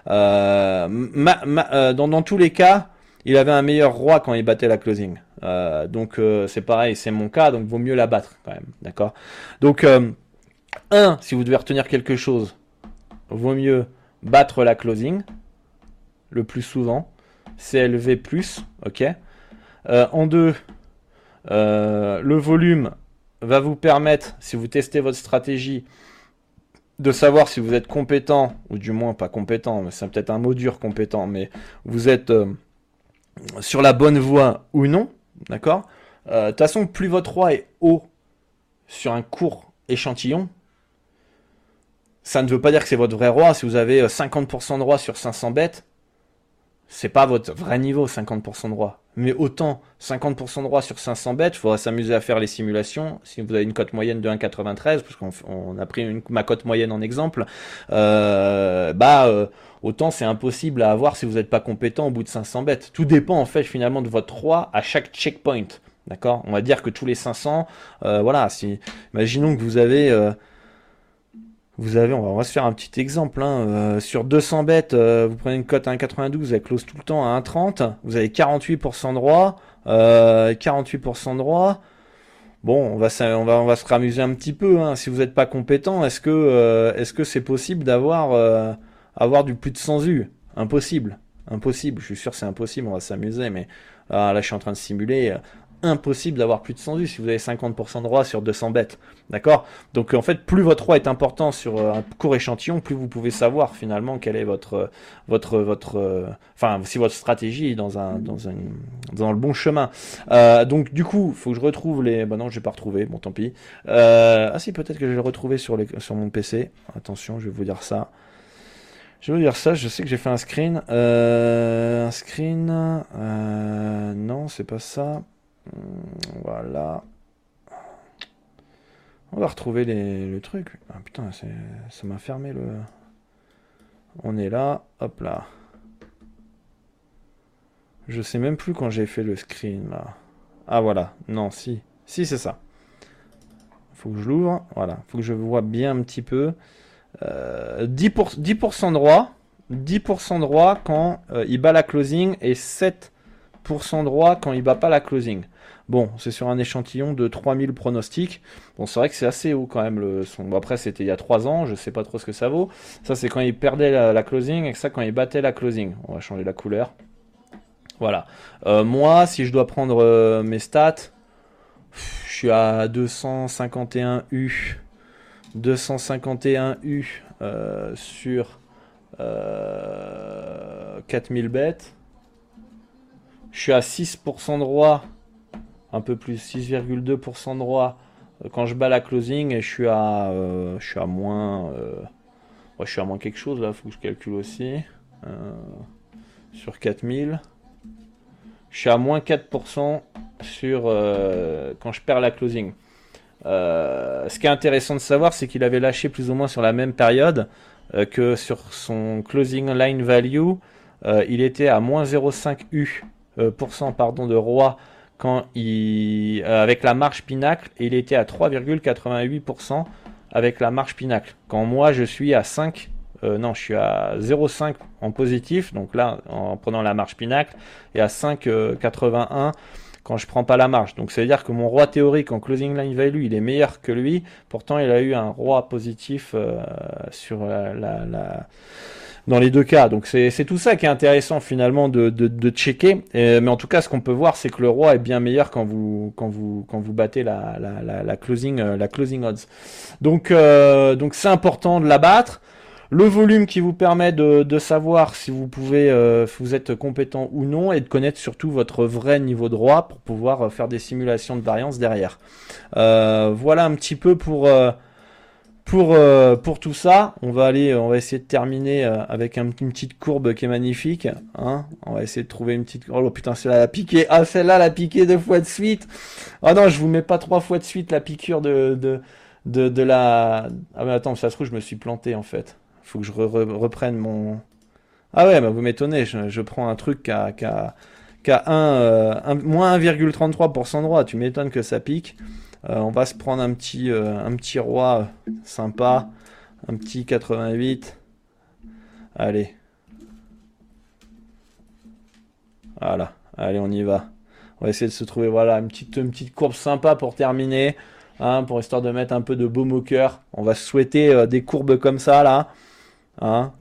Euh, euh, dans, dans, tous les cas, il avait un meilleur roi quand il battait la closing. donc c'est pareil, c'est mon cas, donc vaut mieux la battre quand même, d'accord? Donc, un, si vous devez retenir quelque chose, vaut mieux battre la closing le plus souvent, CLV+, ok? En deux, euh, le volume va vous permettre, si vous testez votre stratégie, de savoir si vous êtes compétent, ou du moins pas compétent, mais c'est peut-être un mot dur compétent, mais vous êtes euh, sur la bonne voie ou non, d'accord? De toute façon, plus votre roi est haut sur un court échantillon, ça ne veut pas dire que c'est votre vrai roi. Si vous avez 50% de roi sur 500 bêtes, c'est pas votre vrai niveau, 50% de roi. Mais autant 50% de roi sur 500 bêtes, il faudra s'amuser à faire les simulations. Si vous avez une cote moyenne de 1,93, parce qu'on a pris une, ma cote moyenne en exemple, euh, bah euh, autant c'est impossible à avoir si vous n'êtes pas compétent au bout de 500 bêtes. Tout dépend en fait finalement de votre roi à chaque checkpoint. D'accord? On va dire que tous les 500, euh, voilà, si, imaginons que vous avez vous avez, on va, se faire un petit exemple. Hein. Euh, sur 200 bêtes, euh, vous prenez une cote à 1,92, elle close tout le temps à 1,30. Vous avez 48% de droit. 48% de droit. Bon, on va, on va, on va se ramuser un petit peu. Hein. Si vous n'êtes pas compétent, est-ce que, euh, est-ce que c'est possible d'avoir, avoir du plus de 100 U Impossible. Impossible. Je suis sûr c'est impossible. On va s'amuser, mais là, je suis en train de simuler impossible d'avoir plus de 100 vues si vous avez 50% de roi sur 200 bêtes. D'accord? Donc en fait, plus votre roi est important sur euh, un court échantillon, plus vous pouvez savoir finalement quelle est votre euh, votre votre euh, enfin si votre stratégie dans un le bon chemin. donc du coup, faut que je retrouve les bah non, j'ai pas retrouvé, bon tant pis. ah si, peut-être que je vais le retrouver sur les sur mon PC. Attention, je vais vous dire ça. Je vais vous dire ça, je sais que j'ai fait un screen. un screen. non, c'est pas ça. Hmm, voilà. On va retrouver les, le truc. Ah putain, ça m'a fermé le... On est là, hop là. Je sais même plus quand j'ai fait le screen là. Ah voilà, non, si. Si, c'est ça. Faut que je l'ouvre. Voilà, faut que je vois bien un petit peu. 10%, euh, 10 droit. 10% droit quand euh, il bat la closing et 7% droit quand il bat pas la closing. Bon, c'est sur un échantillon de 3000 pronostics. Bon, c'est vrai que c'est assez haut quand même. Le son. après, c'était il y a 3 ans, je sais pas trop ce que ça vaut. Ça, c'est quand il perdait la, closing et ça, quand il battait la closing. On va changer la couleur. Voilà. Euh, moi, si je dois prendre euh, mes stats, je suis à 251 U. 251 U euh, sur 4000 bêtes. Je suis à 6% de roi un peu plus 6,2% de droit. Euh, quand je bats la closing et je suis à euh, je suis à moins euh, je suis à moins quelque chose là faut que je calcule aussi. Sur 4000 je suis à moins 4% sur quand je perds la closing. Ce qui est intéressant de savoir c'est qu'il avait lâché plus ou moins sur la même période que sur son closing line value il était à moins 0,5 U pardon de roi quand il, euh, avec la marche Pinacle, il était à 3,88% avec la marche Pinacle. Quand moi je suis à 5, euh, non, je suis à 0,5 en positif, donc là en prenant la marche Pinacle, et à 5,81 quand je prends pas la marche. Donc ça veut dire que mon roi théorique en closing line value, il est meilleur que lui. Pourtant, il a eu un roi positif euh, sur la, la dans les deux cas. Donc c'est tout ça qui est intéressant finalement de, de, checker. mais en tout cas, ce qu'on peut voir, c'est que le roi est bien meilleur quand vous quand vous quand vous battez la, la, la, closing euh, la closing odds. Donc euh, donc c'est important de la battre. Le volume qui vous permet de, de savoir si vous pouvez, euh, vous êtes compétent ou non, et de connaître surtout votre vrai niveau de roi pour pouvoir faire des simulations de variance derrière. voilà un petit peu pour pour, euh, pour tout ça, on va aller, on va essayer de terminer euh, avec une petite courbe qui est magnifique. Hein on va essayer de trouver une petite. Oh putain, celle-là la piqué. Ah celle-là la piqué deux fois de suite. Oh non, je vous mets pas trois fois de suite la piqûre de de de, de la. Ah mais attends, ça se trouve je me suis planté en fait. Faut que je reprenne mon. Ah ouais, bah vous m'étonnez. Je, prends un truc qui a, qui a, a 1, euh, moins 1,33% de droit. Tu m'étonnes que ça pique. Euh, on va se prendre un petit, euh, un petit roi sympa. Un petit 88. Allez. Voilà. Allez, on y va. On va essayer de se trouver voilà une petite, une petite courbe sympa pour terminer. Hein, pour histoire de mettre un peu de baume au cœur. On va souhaiter euh, des courbes comme ça là. Hein,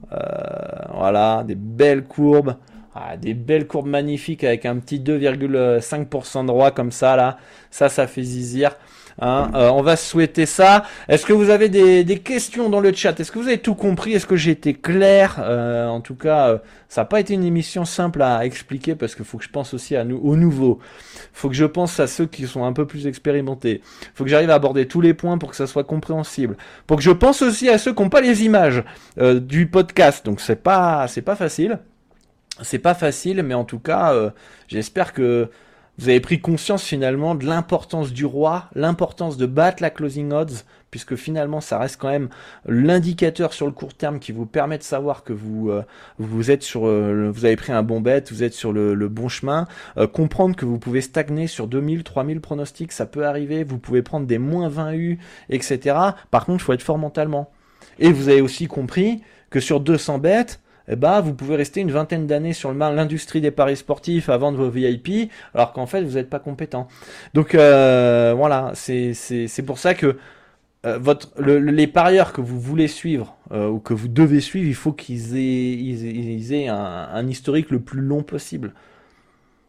voilà, des belles courbes. Ah, des belles courbes magnifiques avec un petit 2,5% de droit comme ça là. Ça, ça fait zizir. Hein. Euh, on va souhaiter ça. Est-ce que vous avez des, questions dans le chat? Est-ce que vous avez tout compris? Est-ce que j'ai été clair? Euh, En tout cas, euh, ça n'a pas été une émission simple à expliquer parce qu'il faut que je pense aussi à nous, aux nouveaux. faut que je pense à ceux qui sont un peu plus expérimentés. faut que j'arrive à aborder tous les points pour que ça soit compréhensible. Pour que je pense aussi à ceux qui n'ont pas les images du podcast. Donc c'est pas c'est pas facile. C'est pas facile, mais en tout cas, j'espère que vous avez pris conscience finalement de l'importance du roi, l'importance de battre la closing odds, puisque finalement ça reste quand même l'indicateur sur le court terme qui vous permet de savoir que vous euh, vous êtes sur euh, vous avez pris un bon bet, vous êtes sur le, bon chemin, euh, comprendre que vous pouvez stagner sur 2000, 3000 pronostics, ça peut arriver, vous pouvez prendre des moins 20 U, etc. Par contre, il faut être fort mentalement. Et vous avez aussi compris que sur 200 bêtes, ben, vous pouvez rester une vingtaine d'années sur l'industrie des paris sportifs à vendre vos VIP, alors qu'en fait, vous n'êtes pas compétent. Donc euh, voilà, c'est pour ça que euh, votre, les parieurs que vous voulez suivre euh, ou que vous devez suivre, il faut qu'ils aient, ils aient, un historique le plus long possible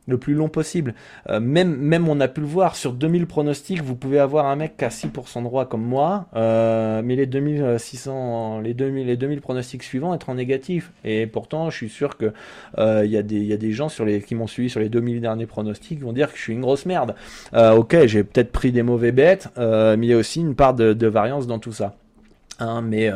le plus long possible. Euh, même, même on a pu le voir sur 2000 pronostics, vous pouvez avoir un mec qui a 6% de droit comme moi, euh, mais les 2600, les 2000, les 2000 pronostics suivants être en négatif. Et pourtant, je suis sûr que euh, il y, a des, y a des gens sur les, qui m'ont suivi sur les 2000 derniers pronostics vont dire que je suis une grosse merde. ok, j'ai peut-être pris des mauvais bêtes, mais il y a aussi une part de, de variance dans tout ça. Hein, mais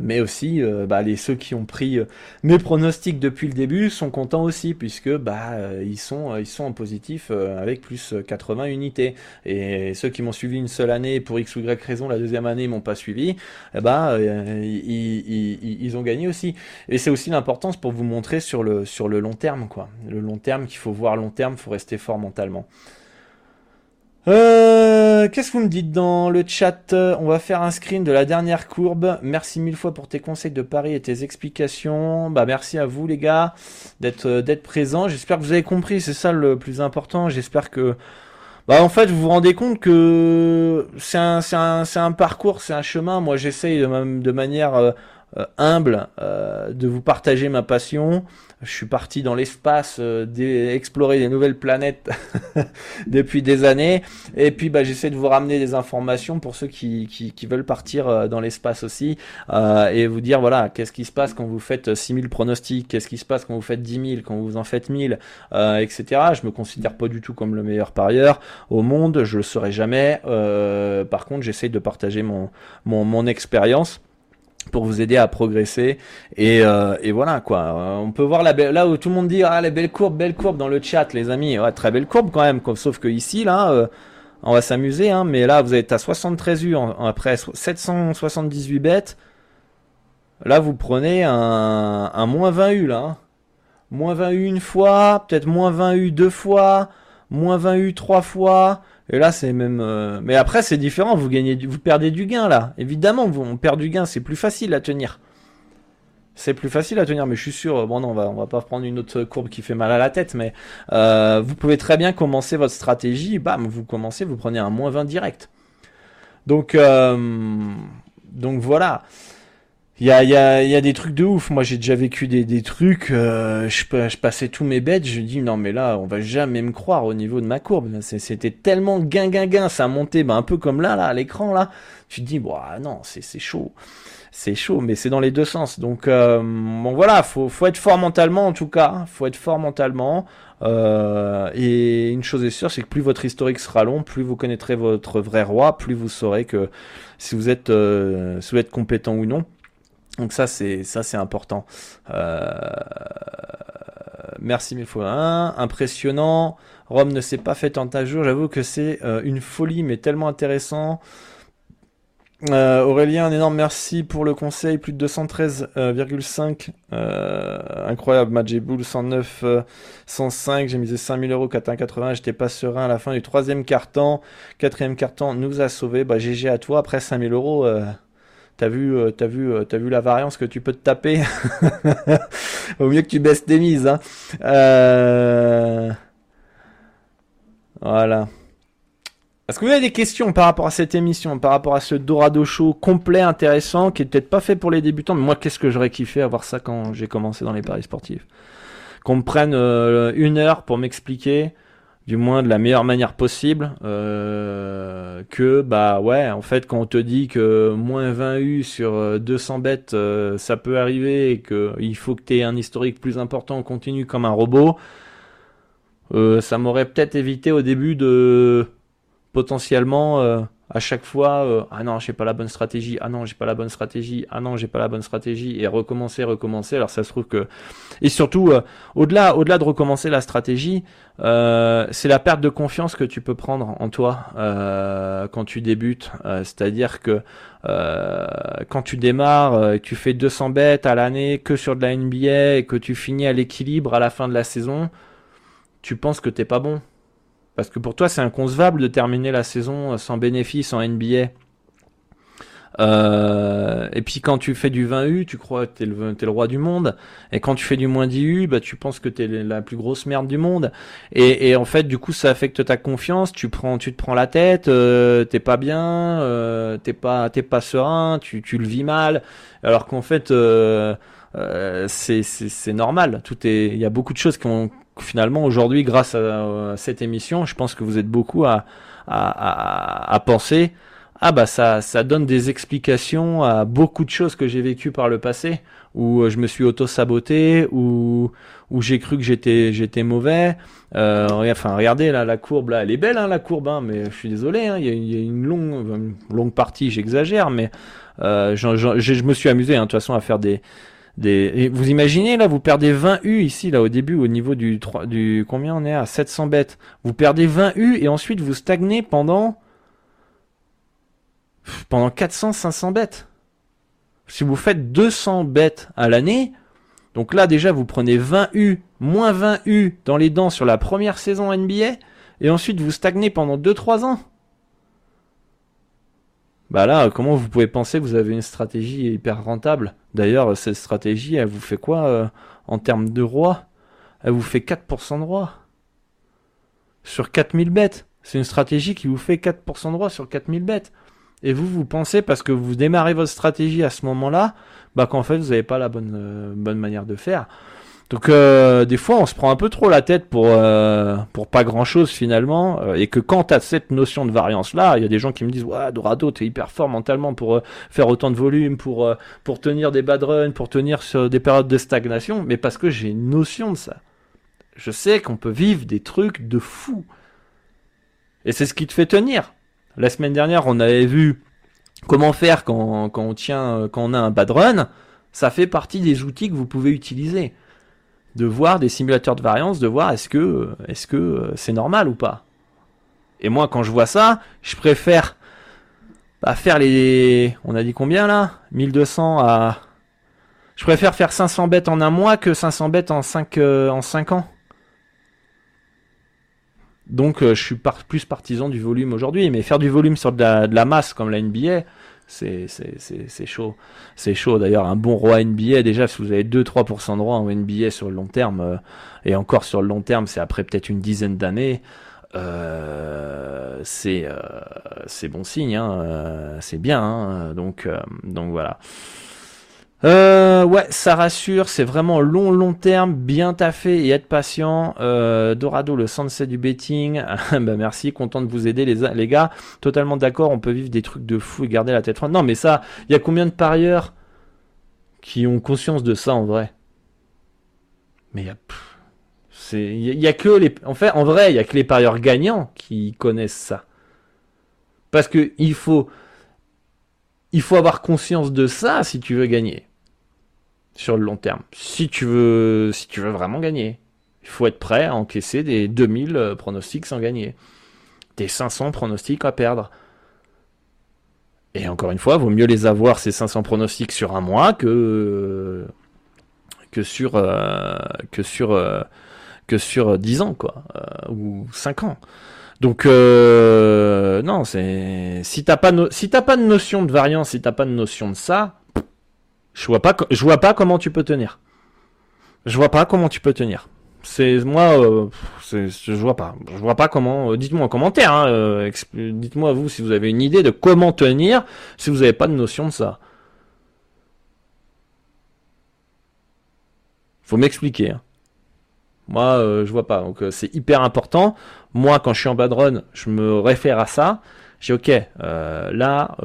mais aussi euh, bah, les ceux qui ont pris euh, mes pronostics depuis le début sont contents aussi puisque bah euh, ils sont ils sont en positif avec plus 80 unités. Et ceux qui m'ont suivi une seule année pour x ou y raison la deuxième année m'ont pas suivi bah ils, ont gagné aussi. Et c'est aussi l'importance pour vous montrer sur le sur le long terme quoi. Le long terme qu'il faut voir long terme faut rester fort mentalement euh, Qu'est-ce que vous me dites dans le chat? On va faire un screen de la dernière courbe. Merci mille fois pour tes conseils de paris et tes explications. Bah merci à vous les gars d'être euh, d'être présents. J'espère que vous avez compris. C'est ça le plus important. J'espère que bah en fait vous vous rendez compte que c'est un c'est un c'est un parcours, c'est un chemin. Moi j'essaye de, manière euh, humble de vous partager ma passion. Je suis parti dans l'espace, euh, explorer des nouvelles planètes [LAUGHS] depuis des années. Et puis bah, j'essaie de vous ramener des informations pour ceux qui, qui, qui veulent partir dans l'espace aussi. et vous dire voilà, qu'est-ce qui se passe quand vous faites 6000 pronostics, qu'est-ce qui se passe quand vous faites 10 000, quand vous en faites 1000, etc. Je me considère pas du tout comme le meilleur parieur au monde, je le serai jamais. par contre, j'essaie de partager mon, mon, mon expérience pour vous aider à progresser. Et, euh, et voilà quoi. Euh, on peut voir la belle là où tout le monde dit ah les belles courbes belles courbes dans le chat les amis. Ouais, très belle courbe quand même sauf que ici là euh, on va s'amuser hein, mais là vous êtes à 73 U après 778 bêtes. Là vous prenez un, un moins 20 U là hein. moins 20 U une fois peut-être moins 20 U deux fois moins 20 U trois fois et là, c'est même. Euh, mais après, c'est différent. Vous gagnez, vous perdez du gain là. Évidemment, on perd du gain. C'est plus facile à tenir. C'est plus facile à tenir, mais je suis sûr. Bon, non, on va, va pas prendre une autre courbe qui fait mal à la tête, mais euh, vous pouvez très bien commencer votre stratégie. Bam, vous commencez, vous prenez un moins 20 direct. Donc, euh, donc voilà. Il y a, y, a, y a des trucs de ouf. Moi, j'ai déjà vécu des, des trucs. Euh, je, je passais tous mes bêtes. Je dis non, mais là, on va jamais me croire au niveau de ma courbe. C'était tellement gain, gain, gain. Ça monté, ben, un peu comme là, là, à l'écran, là. Tu te dis, bon, non, c'est chaud. C'est chaud, mais c'est dans les deux sens. Donc, euh, bon, voilà, faut, faut être fort mentalement, en tout cas. Faut être fort mentalement. Euh, et une chose est sûre, c'est que plus votre historique sera long, plus vous connaîtrez votre vrai roi, plus vous saurez que si vous êtes, euh, si vous êtes compétent ou non. Donc ça c'est ça c'est important. Euh, merci mille fois. Un, impressionnant. Rome ne s'est pas fait en ta jour. J'avoue que c'est euh, une folie, mais tellement intéressant. Euh, Aurélien, un énorme merci pour le conseil. Plus de 213,5. incroyable. Magic Bull 109, 105. J'ai misé 5000 euros, 4,80. J'étais pas serein à la fin du troisième carton. Quatrième carton nous a sauvé. Bah, GG à toi. Après 5000 euros. T'as vu, euh, t'as vu, euh, t'as vu la variance que tu peux te taper. [LAUGHS] Au mieux que tu baisses tes mises. Hein. Euh, voilà. Est-ce que vous avez des questions par rapport à cette émission, par rapport à ce Dorado Show complet, intéressant, qui est peut-être pas fait pour les débutants, mais moi, qu'est-ce que j'aurais kiffé avoir ça quand j'ai commencé dans les paris sportifs? Qu'on me prenne une heure pour m'expliquer du moins de la meilleure manière possible, euh, que bah ouais, en fait quand on te dit que moins 20 U sur 200 euh, bêtes, euh, ça peut arriver et qu'il faut que tu aies un historique plus important continu comme un robot, ça m'aurait peut-être évité au début de potentiellement à chaque fois, euh, ah non, j'ai pas la bonne stratégie, ah non, j'ai pas la bonne stratégie, ah non, j'ai pas la bonne stratégie, et recommencer, recommencer. Alors ça se trouve que, et surtout, euh, au-delà, au-delà de recommencer la stratégie, euh, c'est la perte de confiance que tu peux prendre en toi quand tu débutes. C'est-à-dire que quand tu démarres, tu fais 200 bêtes à l'année que sur de la NBA et que tu finis à l'équilibre à la fin de la saison, tu penses que t'es pas bon parce que pour toi, c'est inconcevable de terminer la saison sans bénéfice en NBA. Euh, et puis quand tu fais du 20U, tu crois que t'es le, es le roi du monde. Et quand tu fais du moins 10U, bah, tu penses que t'es la plus grosse merde du monde. Et, en fait, du coup, ça affecte ta confiance. Tu prends, tu te prends la tête. Euh, t'es pas bien. Euh, t'es pas, t'es pas serein. Tu, le vis mal. Alors qu'en fait, euh, c'est normal. Il y a beaucoup de choses qui ont finalement aujourd'hui, grâce à, cette émission, je pense que vous êtes beaucoup à, penser. Ah bah ça, ça donne des explications à beaucoup de choses que j'ai vécues par le passé, où euh, je me suis auto-saboté, où, où j'ai cru que j'étais, j'étais mauvais. Euh, enfin, regardez là, la courbe là, elle est belle hein, la courbe, hein, mais je suis désolé, hein, il, y a, une longue, longue partie, j'exagère, mais euh, je me suis amusé hein, de toute façon à faire des, vous imaginez là, vous perdez 20 U ici là au début au niveau du 3, du combien on est à? 700 bêtes. Vous perdez 20 U et ensuite vous stagnez pendant pendant 400 500 bêtes. Si vous faites 200 bêtes à l'année, donc là déjà vous prenez 20 U moins 20 U dans les dents sur la première saison NBA et ensuite vous stagnez pendant 2 3 ans. Bah là, comment vous pouvez penser que vous avez une stratégie hyper rentable? D'ailleurs, cette stratégie, elle vous fait quoi euh, en termes de roi Elle vous fait 4% de roi. Sur 4000 bêtes. C'est une stratégie qui vous fait 4% de roi sur 4000 bêtes. Et vous, vous pensez, parce que vous démarrez votre stratégie à ce moment-là, bah qu'en fait, vous n'avez pas la bonne, euh, bonne manière de faire. Donc euh, des fois on se prend un peu trop la tête pour euh, pour pas grand chose finalement euh, et que quand tu as cette notion de variance là, il y a des gens qui me disent "Ouais, Dorado, tu es hyper fort mentalement pour faire autant de volume, pour pour tenir des bad runs, pour tenir sur des périodes de stagnation", mais parce que j'ai une notion de ça. Je sais qu'on peut vivre des trucs de fou. Et c'est ce qui te fait tenir. La semaine dernière, on avait vu comment faire quand, quand on tient quand on a un bad run, ça fait partie des outils que vous pouvez utiliser de voir des simulateurs de variance, de voir est-ce que est-ce que euh, c'est normal ou pas. Et moi, quand je vois ça, je préfère bah, faire les, on a dit combien là? 1200 à, je préfère faire 500 bêtes en un mois que 500 bêtes en 5 euh, en 5 ans. Donc, euh, je suis plus partisan du volume aujourd'hui, mais faire du volume sur de la, de la masse comme la NBA, c'est chaud. C'est chaud. D'ailleurs, un bon roi NBA, déjà, si vous avez 2-3% de roi en NBA sur le long terme, euh, et encore sur le long terme, c'est après peut-être une dizaine d'années, euh, c'est euh, c'est bon signe, hein, c'est bien. Hein, donc, donc voilà. Euh, ouais, ça rassure, c'est vraiment long, long terme, bien taffé et être patient. Euh, Dorado, le sensei du betting. [LAUGHS] bah merci, content de vous aider les, les gars. Totalement d'accord, on peut vivre des trucs de fou et garder la tête froide. Non, mais ça, il y a combien de parieurs qui ont conscience de ça en vrai? Mais il y a... Il y a que les, en fait, en vrai, il y a que les parieurs gagnants qui connaissent ça. Parce que il faut, il faut avoir conscience de ça si tu veux gagner sur le long terme. Si tu veux, si tu veux vraiment gagner, il faut être prêt à encaisser des 2000 euh, pronostics sans gagner, des 500 pronostics à perdre. Et encore une fois, vaut mieux les avoir ces 500 pronostics sur un mois que sur euh, que sur euh, que sur 10 ans quoi ou 5 ans. Donc non, c'est si t'as pas si t'as pas de notion de variance, si t'as pas de notion de ça, je vois pas, je vois pas comment tu peux tenir. Je vois pas comment tu peux tenir. C'est moi, euh, je vois pas. Je vois pas comment. Euh, dites-moi en commentaire. Hein, euh, dites-moi vous si vous avez une idée de comment tenir si vous n'avez pas de notion de ça. Faut m'expliquer. Hein. Moi, je vois pas. Donc c'est hyper important. Moi, quand je suis en bad run, je me réfère à ça. J'ai ok, là,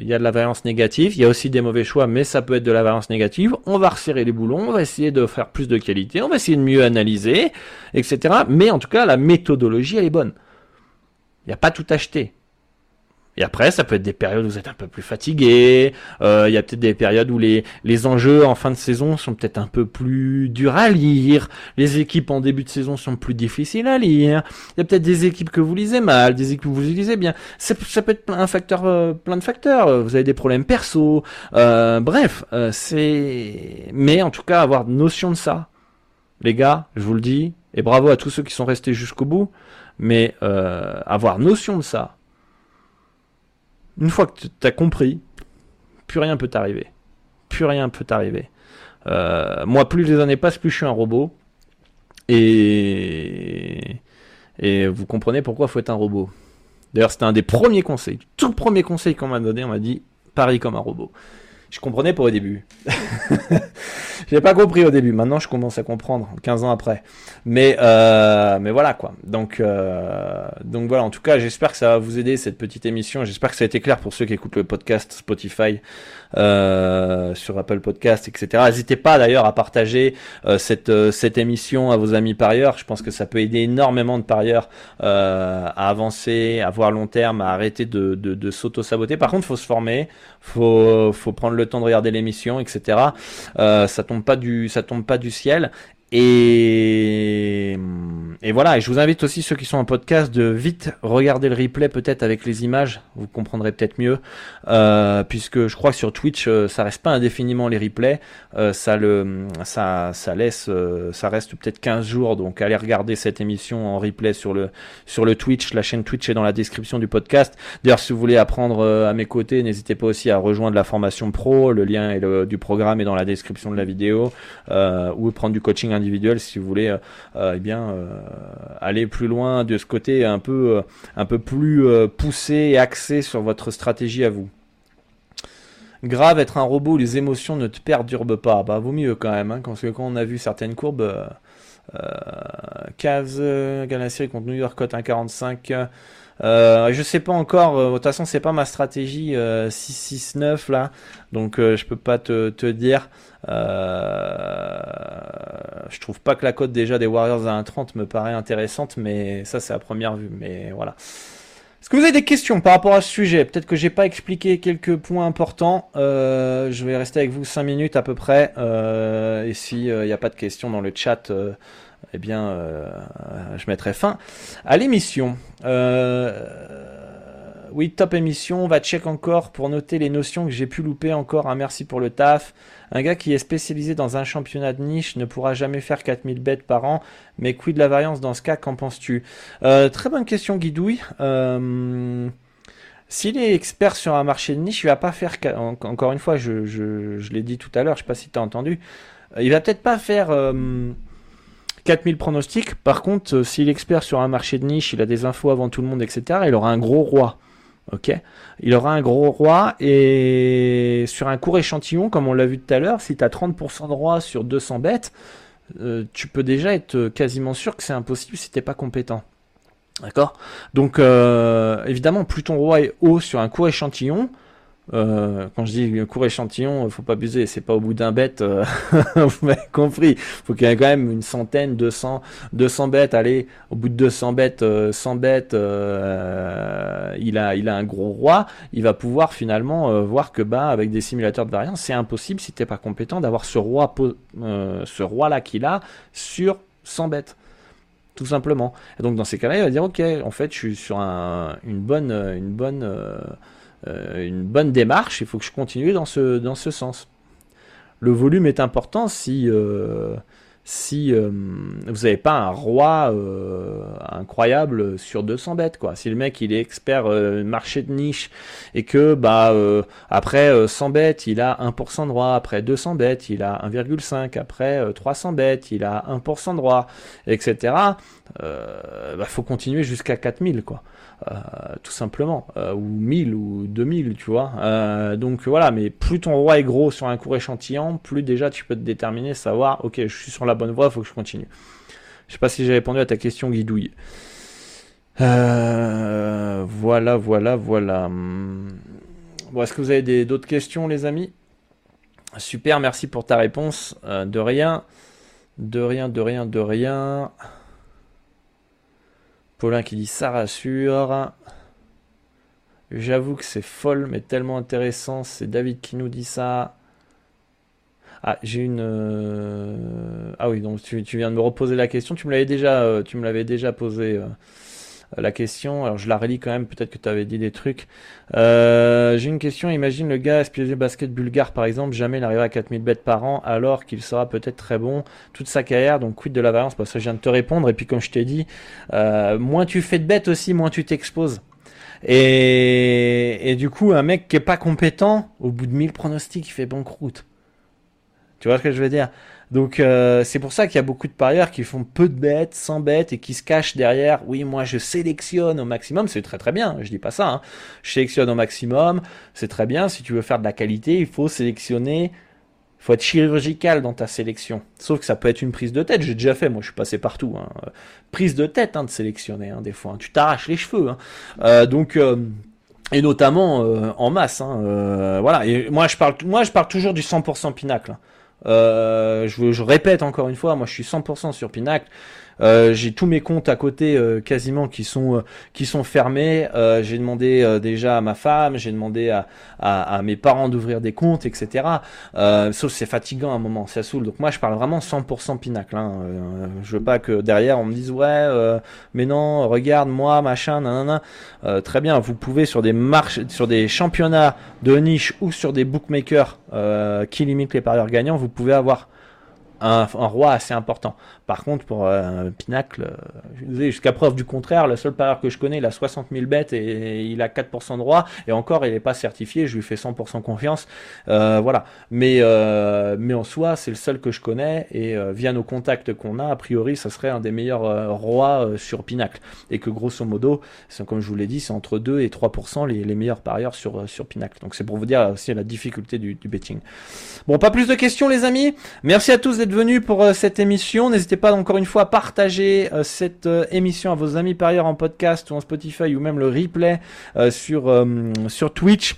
il y a de la variance négative, il y a aussi des mauvais choix, mais ça peut être de la variance négative. On va resserrer les boulons, on va essayer de faire plus de qualité, on va essayer de mieux analyser, etc. Mais en tout cas, la méthodologie, elle est bonne. Il n'y a pas tout acheté. Et après, ça peut être des périodes où vous êtes un peu plus fatigué. Euh, il y a peut-être des périodes où les, les enjeux en fin de saison sont peut-être un peu plus durs à lire. Les équipes en début de saison sont plus difficiles à lire. Il y a peut-être des équipes que vous lisez mal, des équipes que vous lisez bien. Ça, peut être un facteur, euh, plein de facteurs. Vous avez des problèmes perso. Euh, bref, euh, c'est. Mais en tout cas, avoir notion de ça, les gars, je vous le dis, et bravo à tous ceux qui sont restés jusqu'au bout. Mais avoir notion de ça une fois que tu as compris, plus rien peut t'arriver. Plus rien peut t'arriver. Euh, moi, plus les années passent, plus je suis un robot. Et, et vous comprenez pourquoi il faut être un robot. D'ailleurs, c'était un des premiers conseils, tout premier conseil qu'on m'a donné. On m'a dit, parie comme un robot. Je comprenais pas au début. [LAUGHS] J'ai pas compris au début. Maintenant, je commence à comprendre, 15 ans après. Mais, euh, mais voilà quoi. Donc, euh, donc voilà. En tout cas, j'espère que ça va vous aider cette petite émission. J'espère que ça a été clair pour ceux qui écoutent le podcast Spotify, euh, sur Apple Podcast, etc. N'hésitez pas d'ailleurs à partager cette cette émission à vos amis parieurs. Je pense que ça peut aider énormément de parieurs à avancer, à voir long terme, à arrêter de, de, de s'auto saboter. Par contre, faut se former, faut faut prendre le temps de regarder l'émission, etc. Euh, ça tombe pas du ça tombe pas du ciel et, et voilà, et je vous invite aussi ceux qui sont en podcast de vite regarder le replay peut-être avec les images, vous comprendrez peut-être mieux, euh, puisque je crois que sur Twitch euh, ça reste pas indéfiniment les replays, euh, ça le ça ça laisse euh, ça reste peut-être 15 jours, donc allez regarder cette émission en replay sur le sur le Twitch, la chaîne Twitch est dans la description du podcast. D'ailleurs si vous voulez apprendre euh, à mes côtés, n'hésitez pas aussi à rejoindre la formation pro, le lien du programme est dans la description de la vidéo, ou prendre du coaching individuel si vous voulez euh, eh bien euh, aller plus loin de ce côté un peu euh, un peu plus poussé et axé sur votre stratégie à vous. Grave, être un robot les émotions ne te perturbent pas. Bah, vaut mieux quand même, hein, parce que quand on a vu certaines courbes, euh, Cavs, contre New York, cote 1,45. Euh, je sais pas encore. De toute façon, c'est pas ma stratégie 6-6-9 là, donc je peux pas te, te dire. Euh, je trouve pas que la cote déjà des Warriors à 1,30 me paraît intéressante, mais ça c'est à première vue. Mais voilà. Est-ce que vous avez des questions par rapport à ce sujet? Peut-être que j'ai pas expliqué quelques points importants. Euh, je vais rester avec vous 5 minutes à peu près. Euh, et s'il n'y a pas de questions dans le chat, eh bien, je mettrai fin à l'émission. Oui, top émission. On va check encore pour noter les notions que j'ai pu louper encore. Un merci pour le taf. Un gars qui est spécialisé dans un championnat de niche ne pourra jamais faire 4000 bêtes par an, mais quid de la variance dans ce cas, qu'en penses-tu? Euh, Très bonne question Guidouille. Euh, S'il est expert sur un marché de niche, il va pas faire, encore une fois, je, l'ai dit tout à l'heure, je sais pas si tu as entendu, euh, il va peut-être pas faire... Euh, 4000 pronostics. Par contre, s'il est expert sur un marché de niche, il a des infos avant tout le monde, etc., il aura un gros roi. Ok, il aura un gros roi et sur un court échantillon, comme on l'a vu tout à l'heure, si tu as 30% de roi sur 200 bêtes, euh, tu peux déjà être quasiment sûr que c'est impossible si t'es pas compétent. D'accord? Donc euh, évidemment, plus ton roi est haut sur un court échantillon, euh, quand je dis court échantillon, faut pas abuser, c'est pas au bout d'un bête, euh, [LAUGHS] vous m'avez compris. Faut qu'il y ait quand même une centaine, 200, 200 bêtes. Allez, au bout de 200 bêtes, 100 bêtes, euh, il a, il a un gros roi. Il va pouvoir finalement euh, voir que bah avec des simulateurs de variance, c'est impossible si t'es pas compétent d'avoir ce roi, ce roi là qu'il a sur 100 bêtes tout simplement. Et donc dans ces cas-là, il va dire ok, en fait, je suis sur un, une bonne, une bonne euh, une bonne démarche, il faut que je continue dans ce, dans ce sens. Le volume est important si, euh, si euh, vous n'avez pas un roi incroyable sur 200 bêtes. Quoi. Si le mec il est expert marché de niche et que bah après 100 bêtes il a 1% de roi, après 200 bêtes il a 1,5, après 300 bêtes il a 1% de etc. bah faut continuer jusqu'à 4000 quoi. Tout simplement, ou 1000 ou 2000, tu vois. donc voilà, mais plus ton roi est gros sur un court échantillon, plus déjà tu peux te déterminer, savoir, ok, je suis sur la bonne voie, faut que je continue. Je sais pas si j'ai répondu à ta question, Guidouille. voilà, voilà, voilà. Bon, est-ce que vous avez d'autres questions, les amis? Super, merci pour ta réponse. de rien. De rien, de rien, de rien. Paulin qui dit ça rassure. J'avoue que c'est folle, mais tellement intéressant. C'est David qui nous dit ça. Ah, j'ai une. Euh, ah oui, donc tu, viens de me reposer la question. Tu me l'avais déjà, euh, tu me l'avais déjà posé. Euh, la question. Alors je la relis quand même, peut-être que tu avais dit des trucs. Euh, j'ai une question, imagine le gars le basket bulgare par exemple, jamais il n'arrivera à 4000 bêtes par an alors qu'il sera peut-être très bon toute sa carrière, donc quid de la variance? Parce que je viens de te répondre, et puis comme je t'ai dit, euh, moins tu fais de bêtes aussi, moins tu t'exposes. Et, et, du coup, un mec qui est pas compétent, au bout de 1000 pronostics, il fait banqueroute. Tu vois ce que je veux dire? Donc euh, c'est pour ça qu'il y a beaucoup de parieurs qui font peu de bêtes, sans bêtes et qui se cachent derrière. Oui, moi je sélectionne au maximum, c'est très très bien. Je dis pas ça. Hein. Je sélectionne au maximum, c'est très bien. Si tu veux faire de la qualité, il faut sélectionner. Il faut être chirurgical dans ta sélection. Sauf que ça peut être une prise de tête. J'ai déjà fait, moi je suis passé partout. Hein. Prise de tête hein, de sélectionner des fois. Tu t'arraches les cheveux. Euh, donc euh, et notamment en masse. voilà. Et moi je parle, moi je parle toujours du 100% pinacle. Euh, je, je, répète encore une fois, moi je suis 100% sur Pinacle. Euh, j'ai tous mes comptes à côté euh, quasiment qui sont euh, qui sont fermés. j'ai demandé déjà à ma femme, j'ai demandé à, à, mes parents d'ouvrir des comptes, etc. sauf c'est fatigant à un moment, ça saoule. Donc moi je parle vraiment 100% pinacle. Hein. je veux pas que derrière on me dise ouais, mais non, regarde moi machin, nanana. très bien, vous pouvez sur des marches, sur des championnats de niche ou sur des bookmakers qui limitent les parieurs gagnants, vous pouvez avoir un, un, roi assez important. Par contre, pour euh, un Pinacle, euh, jusqu'à preuve du contraire, le seul parieur que je connais, il a 60 000 bêtes et, il a 4% de roi. Et encore, il n'est pas certifié, je lui fais 100% confiance. Euh, voilà. Mais, en soi, c'est le seul que je connais. Et via nos contacts qu'on a, a priori, ça serait un des meilleurs rois sur Pinacle. Et que grosso modo, comme je vous l'ai dit, c'est entre 2 et 3% les, les meilleurs parieurs sur, sur Pinacle. Donc c'est pour vous dire aussi la difficulté du, du betting. Bon, pas plus de questions les amis. Merci à tous d'être venus pour cette émission. N'hésitez pas encore une fois partager euh, cette euh, émission à vos amis par ailleurs en podcast ou en Spotify ou même le replay euh, sur, sur Twitch.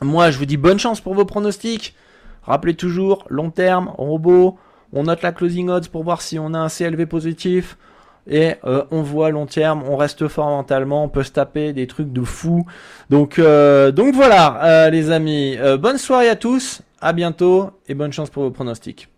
Moi, je vous dis bonne chance pour vos pronostics. Rappelez toujours, long terme, robot, on note la closing odds pour voir si on a un CLV positif. Et on voit long terme, on reste fort mentalement, on peut se taper des trucs de fou. Donc, donc voilà, les amis. bonne soirée à tous, à bientôt et bonne chance pour vos pronostics.